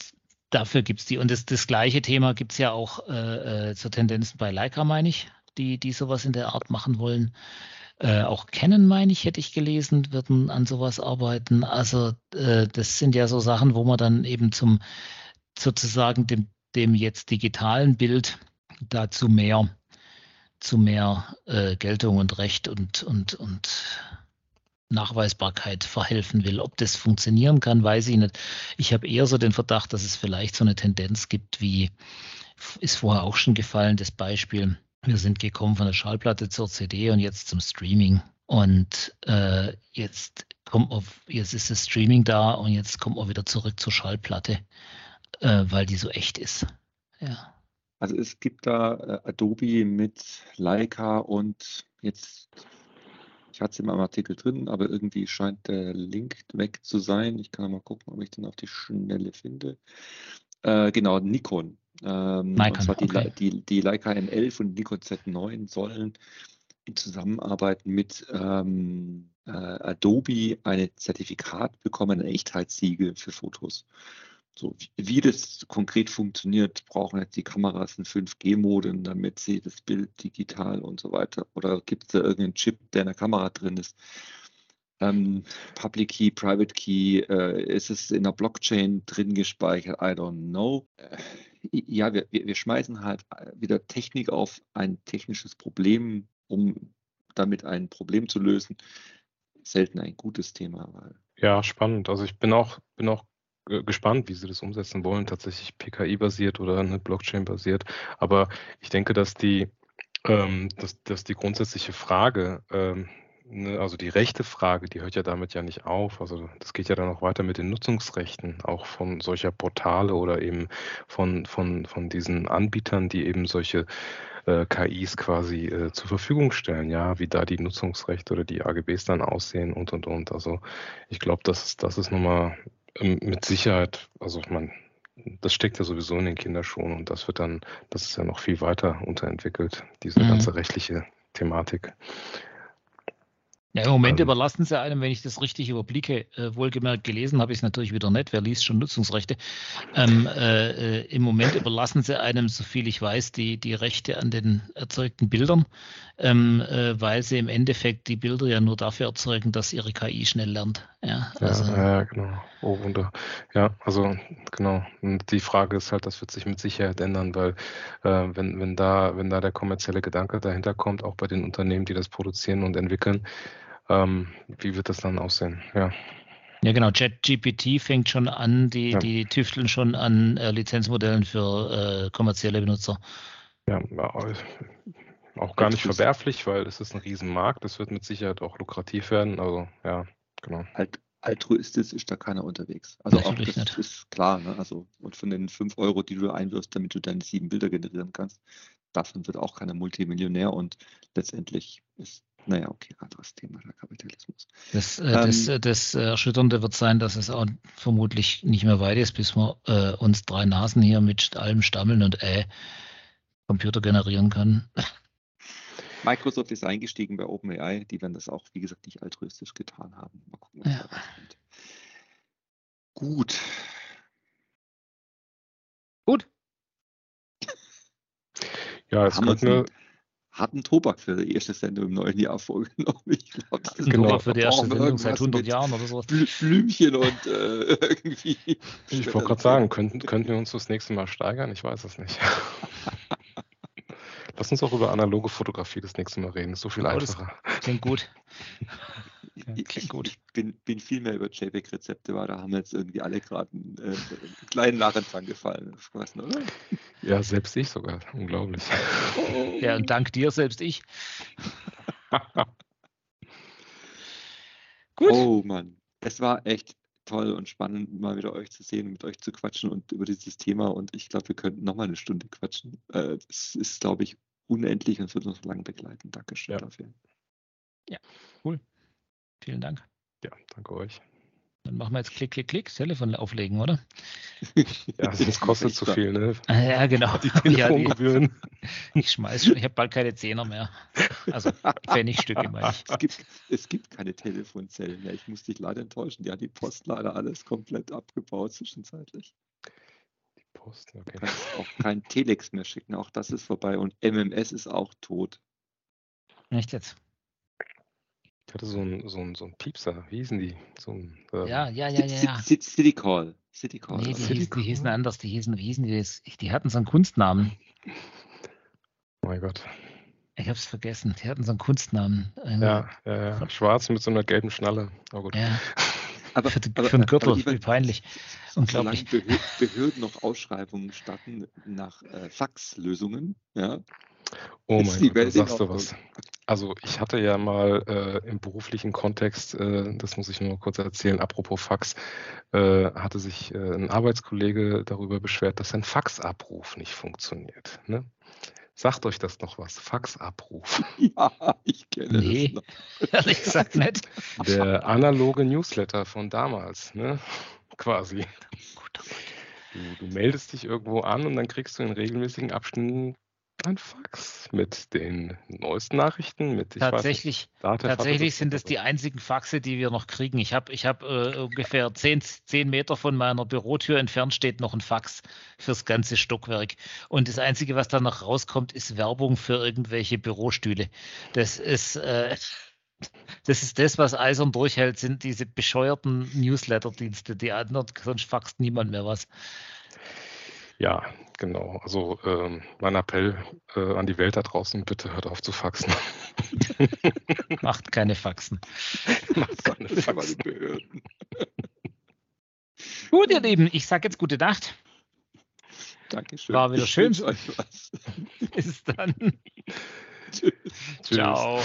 S3: dafür gibt es die, und das, das gleiche Thema gibt es ja auch äh, äh, zur Tendenzen bei Leica, meine ich, die, die sowas in der Art machen wollen. Äh, auch Canon, meine ich, hätte ich gelesen, würden an sowas arbeiten. Also äh, das sind ja so Sachen, wo man dann eben zum sozusagen dem, dem jetzt digitalen Bild dazu mehr zu mehr äh, Geltung und Recht und, und, und Nachweisbarkeit verhelfen will. Ob das funktionieren kann, weiß ich nicht. Ich habe eher so den Verdacht, dass es vielleicht so eine Tendenz gibt, wie ist vorher auch schon gefallen, das Beispiel, wir sind gekommen von der Schallplatte zur CD und jetzt zum Streaming. Und äh, jetzt kommt man, jetzt ist das Streaming da und jetzt kommt man wieder zurück zur Schallplatte. äh, weil die so echt ist. Ja.
S2: Also es gibt da äh, Adobe mit Leica und jetzt, ich hatte es in meinem Artikel drin, aber irgendwie scheint der Link weg zu sein. Ich kann mal gucken, ob ich den auf die Schnelle finde. Äh, genau, Nikon. Ähm,
S3: Nikon,
S2: und zwar die,
S3: okay.
S2: die, die Leica N11 und Nikon Z9 sollen in Zusammenarbeit mit ähm, äh, Adobe ein Zertifikat bekommen, ein Echtheitssiegel für Fotos. So, wie, das konkret funktioniert, brauchen jetzt die Kameras einen 5G-Modem, damit sie das Bild digital und so weiter. Oder gibt es da irgendeinen Chip, der in der Kamera drin ist? Ähm, Public Key, Private Key, äh, ist es in der Blockchain drin gespeichert? I don't know. Äh, ja, wir, wir, wir schmeißen halt wieder Technik auf ein technisches Problem, um damit ein Problem zu lösen. Selten ein gutes Thema. Weil
S4: Ja, spannend. Also ich bin auch, bin auch äh, gespannt, wie sie das umsetzen wollen, tatsächlich PKI-basiert oder eine Blockchain-basiert. Aber ich denke, dass die, ähm, dass, dass die grundsätzliche Frage, ähm, also die rechte Frage, die hört ja damit ja nicht auf. Also das geht ja dann auch weiter mit den Nutzungsrechten, auch von solcher Portale oder eben von, von, von diesen Anbietern, die eben solche äh, KIs quasi äh, zur Verfügung stellen, ja, wie da die Nutzungsrechte oder die AGBs dann aussehen und und und. Also ich glaube, das, ist- das ist nochmal ähm, mit Sicherheit, also man, das steckt ja sowieso in den Kinderschuhen und das wird dann, das ist ja noch viel weiter unterentwickelt, diese
S3: Mhm.
S4: ganze rechtliche Thematik.
S3: Ja, im Moment
S4: Ähm.
S3: überlassen sie einem, wenn ich das richtig überblicke, äh, wohlgemerkt gelesen habe ich es natürlich wieder nicht, wer liest schon Nutzungsrechte. Ähm, äh, äh, Im Moment überlassen sie einem, soviel ich weiß, die, die Rechte an den erzeugten Bildern, ähm, äh, weil sie im Endeffekt die Bilder ja nur dafür erzeugen, dass ihre KI schnell lernt. Ja,
S4: Ja,
S3: also,
S4: ja, genau. Oh, wunder. Ja, also genau. Und die Frage ist halt, das wird sich mit Sicherheit ändern, weil äh, wenn, wenn da, wenn da der kommerzielle Gedanke dahinter kommt, auch bei den Unternehmen, die das produzieren und entwickeln, ähm, wie wird das dann aussehen? Ja.
S3: ja genau, ChatGPT fängt schon an, die,
S4: Ja.
S3: die tüfteln schon an äh, Lizenzmodellen für äh, kommerzielle Benutzer.
S4: Ja, auch gar nicht verwerflich, weil es ist ein Riesenmarkt. Das wird mit Sicherheit auch lukrativ werden. Also ja, genau.
S2: Alt, altruistisch ist da keiner unterwegs. Also auch das
S3: nicht.
S2: ist klar. Ne? Also, und von den 5 Euro, die du einwirfst, damit du deine sieben Bilder generieren kannst, davon wird auch keiner Multimillionär und letztendlich ist, naja, okay, anderes Thema, der Kapitalismus.
S3: Das, äh, das,
S2: Ähm,
S3: äh, das Erschütternde wird sein, dass es auch vermutlich nicht mehr weit ist, bis wir äh, uns drei Nasen hier mit allem Stammeln und äh Computer generieren können.
S2: Microsoft ist eingestiegen bei OpenAI, die werden das auch, wie gesagt, nicht altruistisch getan haben. Mal gucken, was
S3: Ja.
S2: da. Gut.
S3: Gut.
S4: Ja, jetzt
S2: haben harten Tobak für die erste Sendung im neuen Jahr vorgenommen. Ich glaube, das ist
S4: Genau.
S3: Für die erste Sendung seit
S2: irgendwas
S3: 100
S2: mit
S3: Jahren oder sowas.
S2: Blü Blümchen und äh, irgendwie.
S4: ich wollte gerade sagen, könnten, könnten wir uns das nächste Mal steigern? Ich weiß es nicht. Lass uns auch über analoge Fotografie das nächste Mal reden. Ist so viel
S3: Oh, das-
S4: einfacher.
S3: Klingt gut.
S2: Ich,
S3: Ja,
S2: ich,
S3: gut.
S2: bin, bin viel mehr über JPEG-Rezepte, weil da haben jetzt irgendwie alle gerade einen, äh, einen kleinen Nachenfang gefallen. Spaß, oder?
S4: Ja, selbst ich sogar. Unglaublich.
S3: Ja, und dank dir selbst ich. Gut.
S2: Oh Mann, es war echt toll und spannend, mal wieder euch zu sehen, mit euch zu quatschen und über dieses Thema. Und ich glaube, wir könnten noch mal eine Stunde quatschen. Äh, Es ist, glaube ich, unendlich und es wird uns noch lange begleiten. Dankeschön
S4: Ja.
S2: dafür.
S3: Vielen Dank.
S4: Ja, danke euch.
S3: Dann machen wir jetzt Klick, Klick, Klick, das Telefon auflegen, oder?
S4: Ja, das kostet zu viel, ne?
S3: Ah, Ja, genau.
S4: Die
S3: Ja, die,
S4: Telefongebühren.
S3: ich schmeiß schon, ich habe bald keine Zehner mehr. Also Pfennigstücke meine ich.
S2: Es gibt, es gibt keine Telefonzellen mehr. Ich muss dich leider enttäuschen. Die hat die Post leider alles komplett abgebaut zwischenzeitlich.
S4: Die Post,
S2: Du
S4: okay.
S2: kannst auch kein Telex mehr schicken. Auch das ist vorbei. Und MMS ist auch tot.
S3: Nicht jetzt.
S4: Ich hatte so einen so einen- so einen Piepser. Wie hießen die? So ein, ähm,
S3: Ja, ja, ja, ja, ja.
S2: City, City Call. City Call.
S3: Nee, die?
S4: City
S3: hieß, die hießen
S4: Call.
S3: anders, die hießen, wie hießen die das? Die hatten so einen Kunstnamen.
S4: Oh mein Gott.
S3: Ich hab's vergessen. Die hatten so einen Kunstnamen.
S4: Ja, ja, ja. Schwarz mit so einer gelben Schnalle. Oh gut.
S3: ja.
S2: aber,
S3: Für, den-
S2: aber-
S3: für den Gürtel, wie peinlich. Unglaublich.
S2: Behörden noch Ausschreibungen statten nach äh, Faxlösungen, ja,
S4: Oh mein Gott, sagst du was. Also ich hatte ja mal äh, im beruflichen Kontext, äh, das muss ich nur kurz erzählen, apropos Fax, äh, hatte sich äh, ein Arbeitskollege darüber beschwert, dass sein Faxabruf nicht funktioniert. Ne? Sagt euch das noch was? Faxabruf.
S2: Ja, ich kenne
S3: Nee.
S2: das noch.
S3: Ehrlich gesagt nicht.
S4: Der analoge Newsletter von damals, ne? Quasi.
S3: Gut,
S4: Du, du meldest dich irgendwo an und dann kriegst du in regelmäßigen Abständen ein Fax mit den neuesten Nachrichten, mit ich weiß nicht,
S3: Tatsächlich, tatsächlich sind es die einzigen Faxe, die wir noch kriegen. Ich habe ich hab, äh, ungefähr 10, 10 Meter von meiner Bürotür entfernt steht noch ein Fax fürs ganze Stockwerk. Und das Einzige, was da noch rauskommt, ist Werbung für irgendwelche Bürostühle. Das ist, äh, das ist das, was eisern durchhält, sind diese bescheuerten Newsletter-Dienste. Die anderen, sonst faxt niemand mehr was.
S4: Ja, genau. Also ähm, mein Appell äh, an die Welt da draußen, bitte hört auf zu faxen.
S3: Macht keine Faxen.
S4: Macht keine Faxen.
S3: Gut, ihr Lieben, ich sage jetzt gute Nacht.
S2: Dankeschön.
S3: War wieder schön.
S2: wünsche euch was.
S3: Bis dann.
S2: Tschüss.
S4: Tschüss.
S3: Ciao.